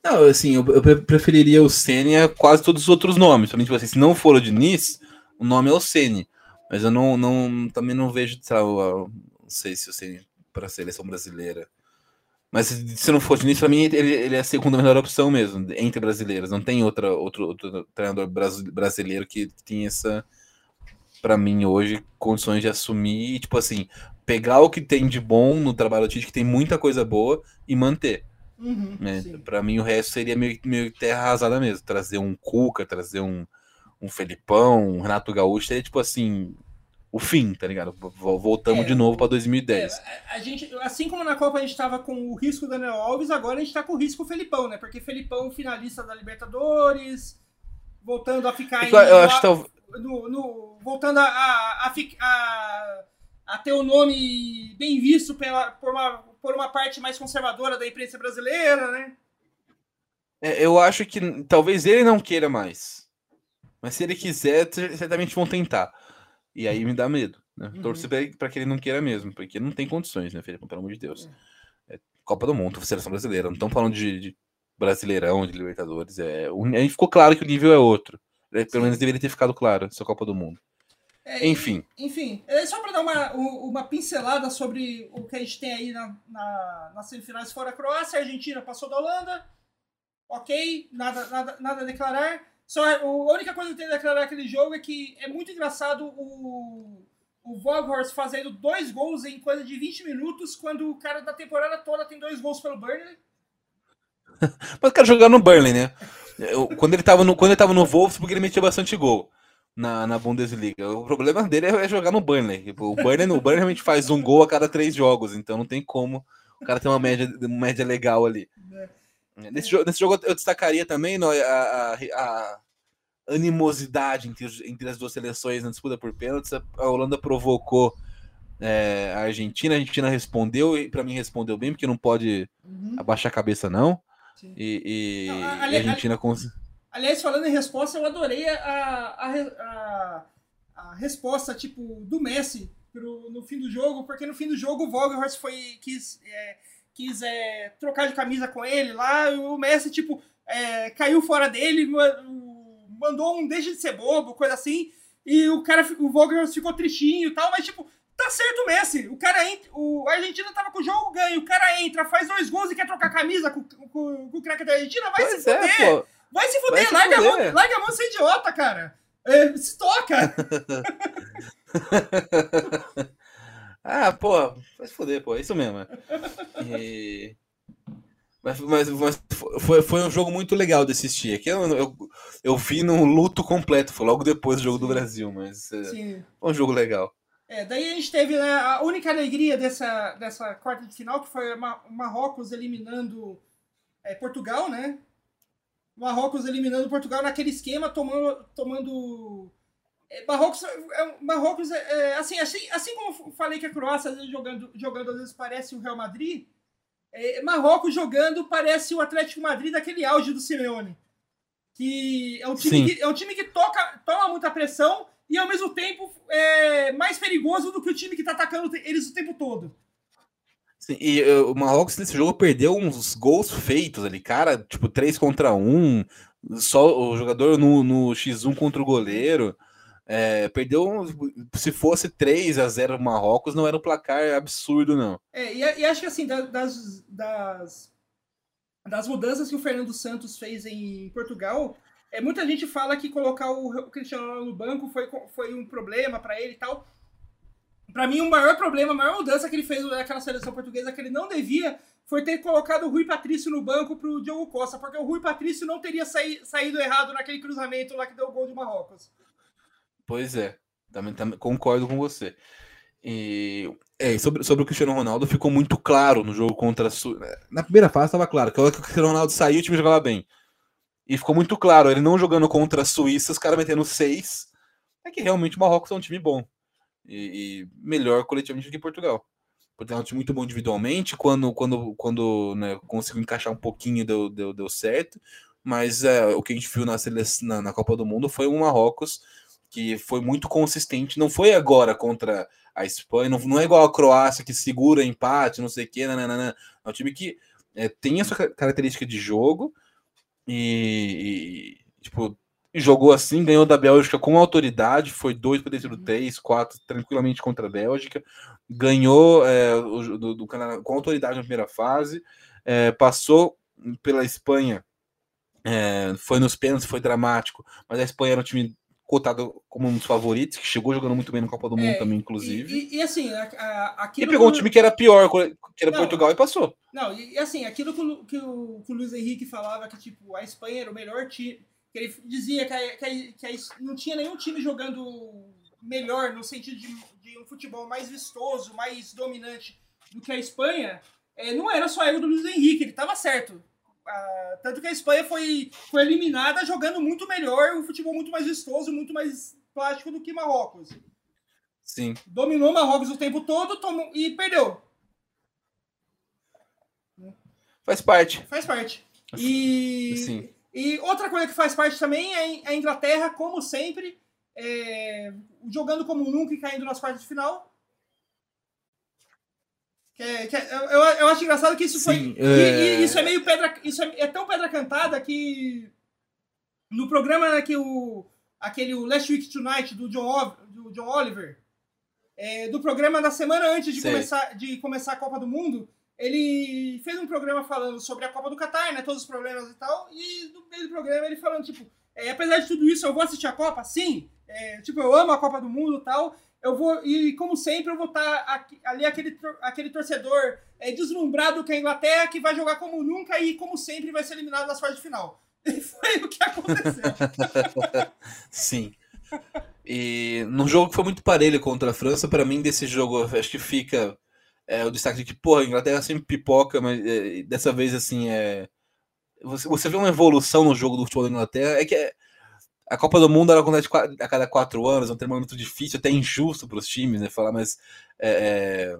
Não, assim, eu, eu preferiria o Ceni a quase todos os outros nomes. Também, tipo assim, se não for o Diniz, o nome é o Ceni. Mas eu não, não também não vejo, sabe, não sei se o Ceni para a seleção brasileira. Mas se não for o Diniz, para mim ele, ele, é a segunda melhor opção mesmo, entre brasileiros. Não tem outra, outro, outro treinador brasileiro que, tenha essa, para mim hoje, condições de assumir e, tipo assim, pegar o que tem de bom no trabalho do Tite, que tem muita coisa boa, e manter. Uhum, né? Para mim, o resto seria meio, meio terra arrasada mesmo. Trazer um Cuca, trazer um, um Felipão, um Renato Gaúcho, seria tipo assim, o fim, tá ligado? Voltamos é, de novo para 2010. É, a gente, assim como na Copa a gente tava com o risco do Daniel Alves, agora a gente tá com o risco Felipão, né? Porque Felipão finalista da Libertadores, voltando a ficar eu, em, eu acho que no, no, voltando a, a, a, a, ter o nome bem visto pela, por uma por uma parte mais conservadora da imprensa brasileira, né? É, eu acho que talvez ele não queira mais. Mas se ele quiser, certamente vão tentar. E aí me dá medo. Né? Uhum. Torcer para que ele não queira mesmo, porque não tem condições, né, Felipe? Pelo amor de Deus. É. é Copa do Mundo, seleção brasileira. Não estamos falando de, de, Brasileirão, de Libertadores. É, aí ficou claro que o nível é outro. Pelo Sim. menos deveria ter ficado claro essa Copa do Mundo. É, enfim. Enfim, é só para dar uma, uma pincelada sobre o que a gente tem aí na, na, nas semifinais fora a Croácia, a Argentina passou da Holanda, ok, nada, nada, nada a declarar. Só, a única coisa que tem a declarar aquele jogo é que é muito engraçado o, o Voghorst fazendo dois gols em coisa de 20 minutos, quando o cara da temporada toda tem dois gols pelo Burnley. Mas o cara jogando no Burnley, né? Eu, quando ele tava no, quando ele tava no Wolfsburg, ele metia bastante gol na, na Bundesliga. O problema dele é, jogar no Burnley. Tipo, o Burnley, o Burnley realmente faz um gol a cada três jogos, então não tem como o cara ter uma média, uma média legal ali. É. Nesse, jogo, nesse jogo eu destacaria também a, a, a animosidade entre, entre, as duas seleções na disputa por pênaltis. A Holanda provocou é, a Argentina, a Argentina respondeu, e para mim respondeu bem, porque não pode uhum. abaixar a cabeça, não. E, e, não, a, a, Argentina. A, Aliás, falando em resposta, eu adorei a, a, a, a resposta, tipo, do Messi pro, no fim do jogo, porque no fim do jogo o Vogelhorst foi, quis, é, quis é, trocar de camisa com ele lá, o Messi, tipo, é, caiu fora dele, mandou um deixa de ser bobo, coisa assim, e o cara, o Vogelhorst ficou tristinho e tal, mas, tipo, tá certo o Messi. O cara entra, o a Argentina tava com o jogo ganho, o cara entra, faz dois gols e quer trocar camisa com, com, com o craque da Argentina, vai pois se é, fuder. Vai se fuder, Vai larga, se fuder. A mão, larga a mão de ser idiota, cara. É, se toca. ah, pô, vai se fuder, pô, é isso mesmo. E... Mas, mas, mas, foi, foi um jogo muito legal de assistir. Aqui eu, eu, eu vi num luto completo, foi logo depois do jogo Sim. do Brasil, mas é, Sim. foi um jogo legal. É, daí a gente teve né, a única alegria dessa, dessa quarta de final, que foi o Marrocos eliminando é, Portugal, né? Marrocos eliminando Portugal naquele esquema, tomando. tomando Marrocos, é, Marrocos é, é, assim, assim, assim como falei que a Croácia às vezes, jogando, jogando às vezes parece o Real Madrid, é, Marrocos jogando parece o Atlético Madrid daquele auge do Simeone. Que é um time, que, é um time que toca, toma muita pressão e ao mesmo tempo é mais perigoso do que o time que está atacando eles o tempo todo. Sim, e uh, o Marrocos nesse jogo perdeu uns gols feitos ali, cara, tipo 3 contra 1, só o jogador no, no X1 contra o goleiro. É, perdeu, se fosse 3 a 0 Marrocos, não era um placar absurdo, não. É, e, e acho que assim, das, das, das mudanças que o Fernando Santos fez em Portugal, é, muita gente fala que colocar o Cristiano Ronaldo no banco foi, foi um problema para ele e tal. Para mim, o maior problema, a maior mudança que ele fez naquela seleção portuguesa que ele não devia foi ter colocado o Rui Patrício no banco pro Diogo Costa, porque o Rui Patrício não teria saí, saído errado naquele cruzamento lá que deu o gol de Marrocos. Pois é, também, também concordo com você. E é, sobre, sobre o Cristiano Ronaldo, ficou muito claro no jogo contra a Su... Na primeira fase estava claro que a hora que o Cristiano Ronaldo saiu, o time jogava bem. E ficou muito claro, ele não jogando contra a Suíça, os caras metendo seis, é que realmente o Marrocos é um time bom. E, e melhor coletivamente do que Portugal. Portugal é um time muito bom individualmente, quando, quando, quando né, conseguiu encaixar um pouquinho, deu, deu, deu certo. Mas é, o que a gente viu na, na, na Copa do Mundo foi um Marrocos que foi muito consistente. Não foi agora contra a Espanha, não, não é igual a Croácia que segura empate, não sei o quê. Nananana. É um time que é, tem a sua característica de jogo e, e, tipo, jogou assim, ganhou da Bélgica com autoridade, foi dois para dentro do três, quatro, tranquilamente contra a Bélgica, ganhou é, do, do Canadá com autoridade na primeira fase, é, passou pela Espanha, é, foi nos pênaltis, foi dramático, mas a Espanha era um time cotado como um dos favoritos, que chegou jogando muito bem no Copa do Mundo É, também, inclusive. E, e- e assim, a, a, E aquilo pegou um que o- time que era pior, que era Não. Portugal, e passou. Não, e, e assim, aquilo que o, que, o, que o Luiz Henrique falava que, tipo, a Espanha era o melhor time, que ele dizia que, a, que, que não tinha nenhum time jogando melhor, no sentido de, de um futebol mais vistoso, mais dominante do que a Espanha, é, não era só erro do Luiz Henrique, ele estava certo. Ah, tanto que a Espanha foi, foi eliminada jogando muito melhor, um futebol muito mais vistoso, muito mais plástico do que Marrocos. Sim. Dominou Marrocos o tempo todo tomou, e perdeu. Faz parte. Faz parte. E, Sim. e outra coisa que faz parte também é a Inglaterra, como sempre, é, jogando como nunca e caindo nas quartas de final. É- é- eu, eu acho engraçado que isso foi. Sim, e- é- e isso é meio pedra. Isso é, é tão pedra cantada que no programa né, que o. aquele o Last Week Tonight do John, do John Oliver, é, do programa da semana antes de Sei. começar, de começar a Copa do Mundo, ele fez um programa falando sobre a Copa do Catar, né, todos os problemas e tal, e no meio do programa ele falando, tipo, é, apesar de tudo isso, eu vou assistir a Copa? Sim. É, tipo, eu amo a Copa do Mundo e tal, eu vou, e como sempre, eu vou estar ali aquele, aquele torcedor é, deslumbrado é a Inglaterra, que vai jogar como nunca e, como sempre, vai ser eliminado nas quartas de final. E foi o que aconteceu. Sim. E num jogo que foi muito parelho contra a França, para mim, desse jogo, acho que fica é, o destaque de que, porra, a Inglaterra sempre pipoca, mas é, dessa vez, assim, é. Você, você vê uma evolução no jogo do futebol da Inglaterra, é que é- a Copa do Mundo ela acontece a cada quatro anos, é um termômetro difícil, até injusto para os times, né? Falar, mas. é, é,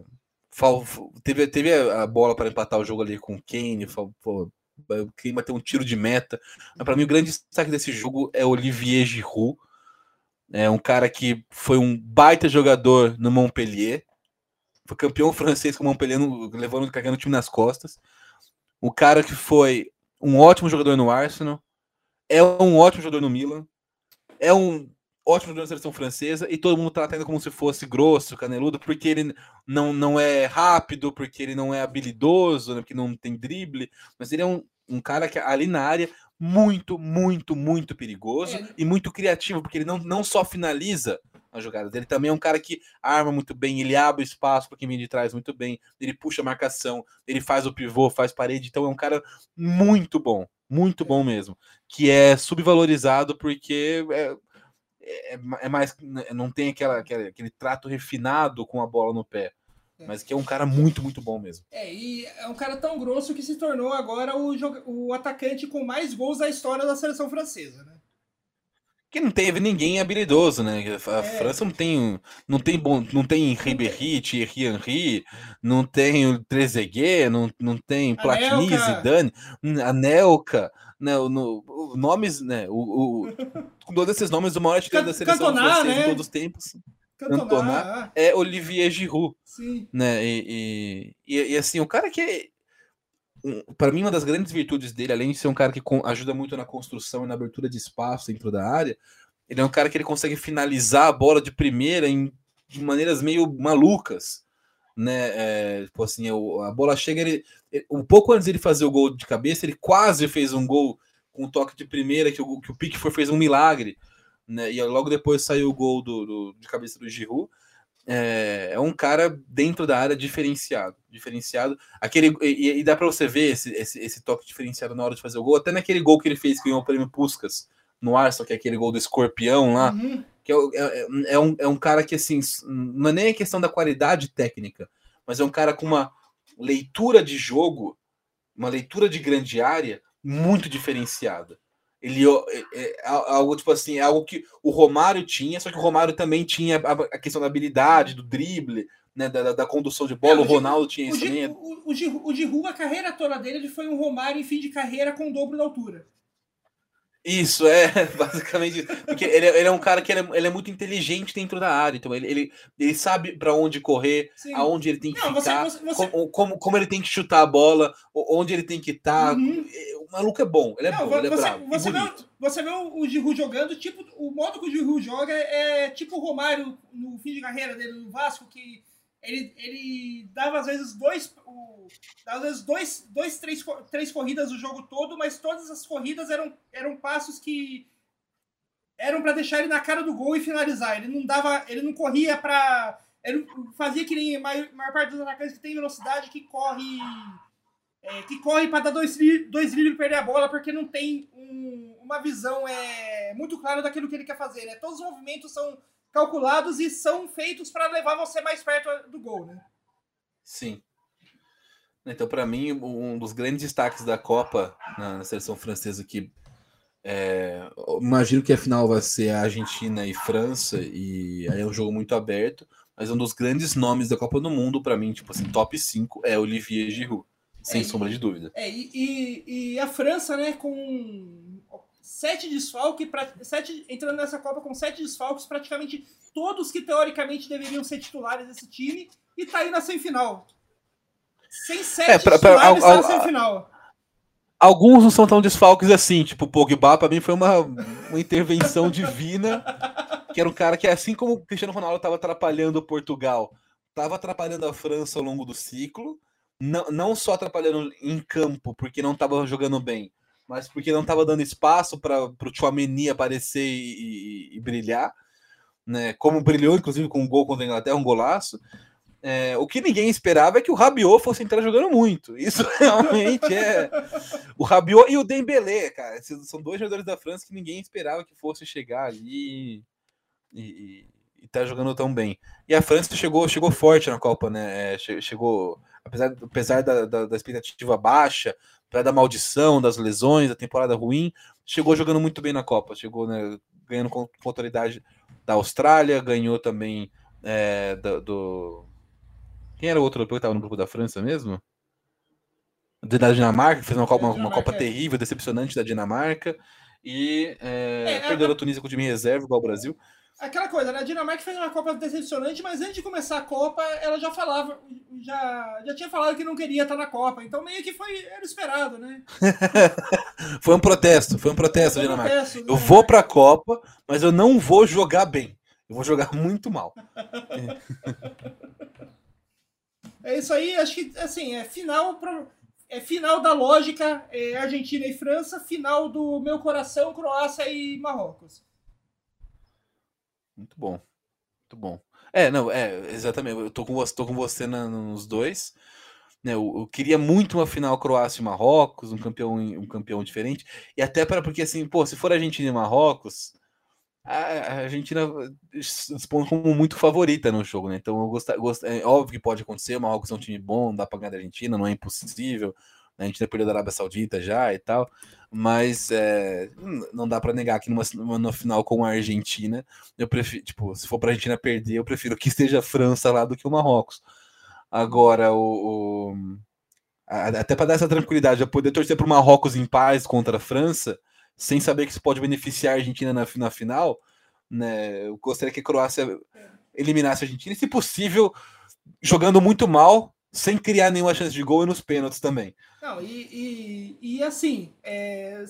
teve, teve a bola para empatar o jogo ali com o Kane, fal- pô, o Kane bateu um tiro de meta. Mas para mim, o grande destaque desse jogo é Olivier Giroud. É um cara que foi um baita jogador no Montpellier. Foi campeão francês com o Montpellier, levando, carregando o time nas costas. O cara que foi um ótimo jogador no Arsenal. É um ótimo jogador no Milan. É um ótimo jogador na seleção francesa. E todo mundo tá tendo como se fosse grosso, caneludo, porque ele não, não é rápido, porque ele não é habilidoso, né, porque não tem drible. Mas ele é um, um cara que ali na área muito, muito, muito perigoso É. e muito criativo, porque ele não, não só finaliza as jogadas, ele também é um cara que arma muito bem, ele abre espaço para quem vem de trás muito bem, ele puxa a marcação, ele faz o pivô, faz parede, então é um cara muito bom, muito bom mesmo, que é subvalorizado porque é, é, é mais, não tem aquela, aquela- aquele trato refinado com a bola no pé, mas que é um cara muito, muito bom mesmo. É, e é um cara tão grosso que se tornou agora o, o atacante com mais gols da história da seleção francesa, né? Que não teve ninguém habilidoso, né? A É. França não tem, não tem bom, não tem Ribéry, Thierry Henry, não tem o Trezeguet, não, não tem Platini. Zidane, Anelka, né? o- no- nomes, né? O, o, com todos esses nomes, o maior artilheiro da seleção francesa né? de todos os tempos Cantona, Cantona. ah, é Olivier Giroud, sim. né? E, e, e, assim, o cara que é para mim, uma das grandes virtudes dele, além de ser um cara que ajuda muito na construção e na abertura de espaço dentro da área, ele é um cara que ele consegue finalizar a bola de primeira em, de maneiras meio malucas, né? É, tipo assim, a bola chega, ele, ele- um pouco antes dele fazer o gol de cabeça, ele quase fez um gol com um toque de primeira, que o, que o Pickford fez um milagre, né? E logo depois saiu o gol do, do- de cabeça do Giroud. É, é um cara dentro da área diferenciado, diferenciado. Aquele e, e dá para você ver esse, esse, esse toque diferenciado na hora de fazer o gol, até naquele gol que ele fez que ganhou o prêmio Puskas no Arsenal, que é aquele gol do escorpião lá, Uhum. que é, é, é, um, é um cara que, assim, não é nem a questão da qualidade técnica, mas é um cara com uma leitura de jogo, uma leitura de grande área muito diferenciada. Ele é, é, é, algo tipo assim, é algo que o Romário tinha, só que o Romário também tinha a, questão da habilidade, do drible, né, da, da condução de bola. É, o, o Ronaldo tinha isso também. O, o, o Giroud, a carreira toda dele, ele foi um Romário em fim de carreira com o dobro da altura. Isso, é basicamente isso. Porque ele, ele, é um cara que ele é, ele é, muito inteligente dentro da área, então ele, ele, ele sabe para onde correr, Sim. aonde ele tem que Não, ficar, você, você, Como, como, como, ele tem que chutar a bola, onde ele tem que estar. Tá. Uhum. O maluco é bom, ele é Não, bom, ele é você, bravo. Você vê, você vê o Giroud jogando, tipo, o modo que o Giroud joga é tipo o Romário no fim de carreira dele no Vasco, que ele, ele dava às vezes dois, o, às vezes dois, dois três, três corridas o jogo todo, mas todas as corridas eram, eram passos que eram para deixar ele na cara do gol e finalizar. Ele não dava, ele não corria para, ele fazia que nem a maior, maior parte dos atacantes que tem velocidade que corre é, que corre para dar dois, dois livros e perder a bola porque não tem um, uma visão é, muito clara daquilo que ele quer fazer. Né? Todos os movimentos são calculados e são feitos para levar você mais perto do gol, né? Sim. Então, para mim, um dos grandes destaques da Copa na, seleção francesa que é, imagino que a final vai ser a Argentina e França e aí é um jogo muito aberto, mas um dos grandes nomes da Copa do Mundo para mim, tipo assim, top 5 é Olivier Giroud, sem é, sombra de dúvida. É, e, e, e a França, né, com sete desfalques, sete, entrando nessa Copa com sete desfalques, praticamente todos que teoricamente deveriam ser titulares desse time, e tá aí na semifinal. Sem sete é, pra, pra, titulares, tá na semifinal. Alguns não são tão desfalques assim, tipo o Pogba, pra mim foi uma, uma intervenção divina, que era um cara que, assim como o Cristiano Ronaldo estava atrapalhando Portugal, estava atrapalhando a França ao longo do ciclo, não, não só atrapalhando em campo, porque não estava jogando bem, mas porque não estava dando espaço para o Chouameni aparecer e, e, e, brilhar, né? Como brilhou, inclusive, com um gol contra a Inglaterra, um golaço. É, o que ninguém esperava é que o Rabiot fosse entrar jogando muito. Isso realmente é. O Rabiot e o Dembélé, cara. Esses são dois jogadores da França que ninguém esperava que fosse chegar ali e, e, e tá jogando tão bem. E a França chegou, chegou forte na Copa, né? É, chegou, apesar, apesar da, da, da expectativa baixa, para da maldição, das lesões, da temporada ruim, chegou jogando muito bem na Copa, chegou né, ganhando com, com autoridade da Austrália, ganhou também é, do, do, Quem era o outro europeu que estava no grupo da França mesmo? Da Dinamarca, que fez uma Copa, uma, uma Copa terrível, decepcionante da Dinamarca, e é, é, perdeu a Tunísia com o time reserva, igual o Brasil aquela coisa, né? A Dinamarca fez uma Copa decepcionante, mas antes de começar a Copa, ela já falava, já, já tinha falado que não queria estar na Copa. Então meio que foi era esperado, né? foi um protesto, foi um protesto, foi um Dinamarca. Protesto, eu né? vou pra Copa, mas eu não vou jogar bem. Eu vou jogar muito mal. é isso aí, acho que assim, é final é final da lógica é Argentina e França, final do meu coração Croácia e Marrocos. Muito bom. Muito bom. É, não, é, exatamente. Eu tô com você, tô com você na, nos dois. Né, eu, eu, queria muito uma final Croácia e Marrocos, um campeão, um campeão diferente. E até para porque assim, pô, se for Argentina e Marrocos, a, Argentina se expõe como muito favorita no jogo, né? Então eu gosto, gosto, é óbvio que pode acontecer, o Marrocos é um time bom, dá para ganhar da Argentina, não é impossível. A gente perdeu da Arábia Saudita já e tal, mas é, não dá para negar que numa, numa final com a Argentina, eu prefiro, tipo, se for para a Argentina perder, eu prefiro que esteja a França lá do que o Marrocos. Agora, o, o até para dar essa tranquilidade, eu poder torcer para o Marrocos em paz contra a França, sem saber que isso pode beneficiar a Argentina na, na final, né? Eu gostaria que a Croácia eliminasse a Argentina, e, se possível, jogando muito mal, sem criar nenhuma chance de gol e nos pênaltis também. Não, e, e, e assim, é,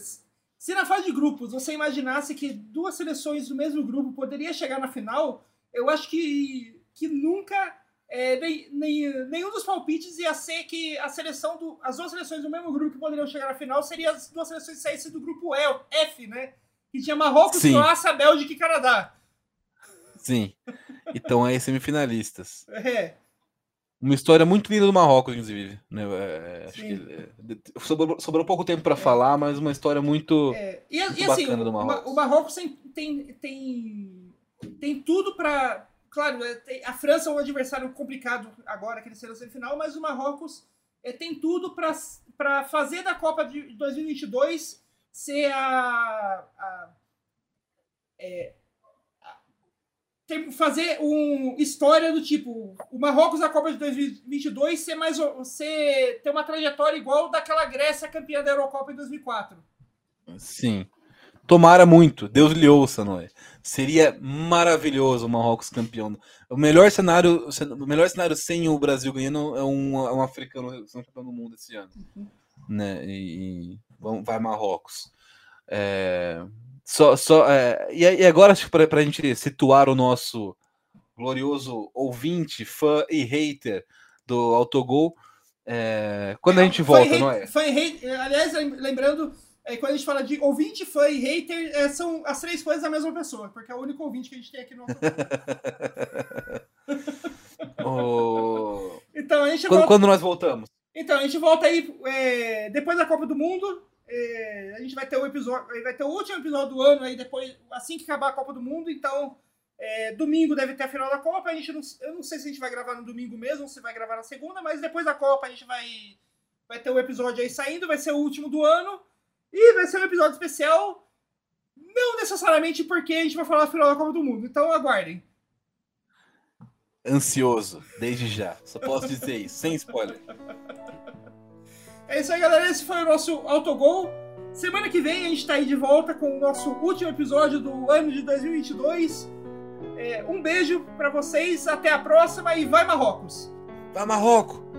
se na fase de grupos você imaginasse que duas seleções do mesmo grupo poderia chegar na final, eu acho que, que nunca é, nem, nem, nenhum dos palpites ia ser que a seleção do, as duas seleções do mesmo grupo que poderiam chegar na final seriam as duas seleções que saíssem do grupo e, F, né? Que tinha Marrocos, Croácia, Bélgica e Canadá. Sim. Então aí semifinalistas. É. Uma história muito linda do Marrocos, inclusive. Né? É, acho que, é, sobrou, sobrou pouco tempo para é. falar, mas uma história muito, é. e, muito e, assim, bacana do Marrocos. O Marrocos tem, tem, tem, tem tudo para. Claro, é, a França é um adversário complicado agora, que eles serão semifinal, mas o Marrocos é, tem tudo para fazer da Copa de 2022 ser a. a- é, a- tem- fazer um história do tipo o Marrocos na Copa de 2022 ser mais ser ter uma trajetória igual daquela Grécia campeã da Eurocopa em 2004. Sim. Tomara muito. Deus lhe ouça, Noé. Seria maravilhoso o Marrocos campeão. O melhor cenário, o melhor cenário sem o Brasil ganhando é um, é um africano sendo campeão do mundo esse ano. Né? E, e vai Marrocos. É, só, só, é, e, e agora, para a gente situar o nosso glorioso ouvinte, fã e hater do Autogol, é, quando a gente volta, hate- Noé? fã e hate- aliás, lem- lembrando, é, quando a gente fala de ouvinte, fã e hater, é, são as três coisas da mesma pessoa, porque é o único ouvinte que a gente tem aqui no O- Então a gente Quando, volta, quando nós voltamos? então, a gente volta aí é, depois da Copa do Mundo. É, a gente vai ter o episódio, vai ter o último episódio do ano aí depois, assim que acabar a Copa do Mundo. Então, é, domingo deve ter a final da Copa. A gente não, eu não sei se a gente vai gravar no domingo mesmo, ou se vai gravar na segunda, mas depois da Copa a gente vai vai ter o episódio aí saindo, vai ser o último do ano e vai ser um episódio especial. Não necessariamente porque a gente vai falar da final da Copa do Mundo. Então aguardem. Ansioso, desde já. Só posso dizer isso, sem spoiler. É isso aí, galera. Esse foi o nosso autogol. Semana que vem a gente tá aí de volta com o nosso último episódio do ano de 2022. É, um beijo pra vocês, até a próxima e vai Marrocos! Vai, Marroco!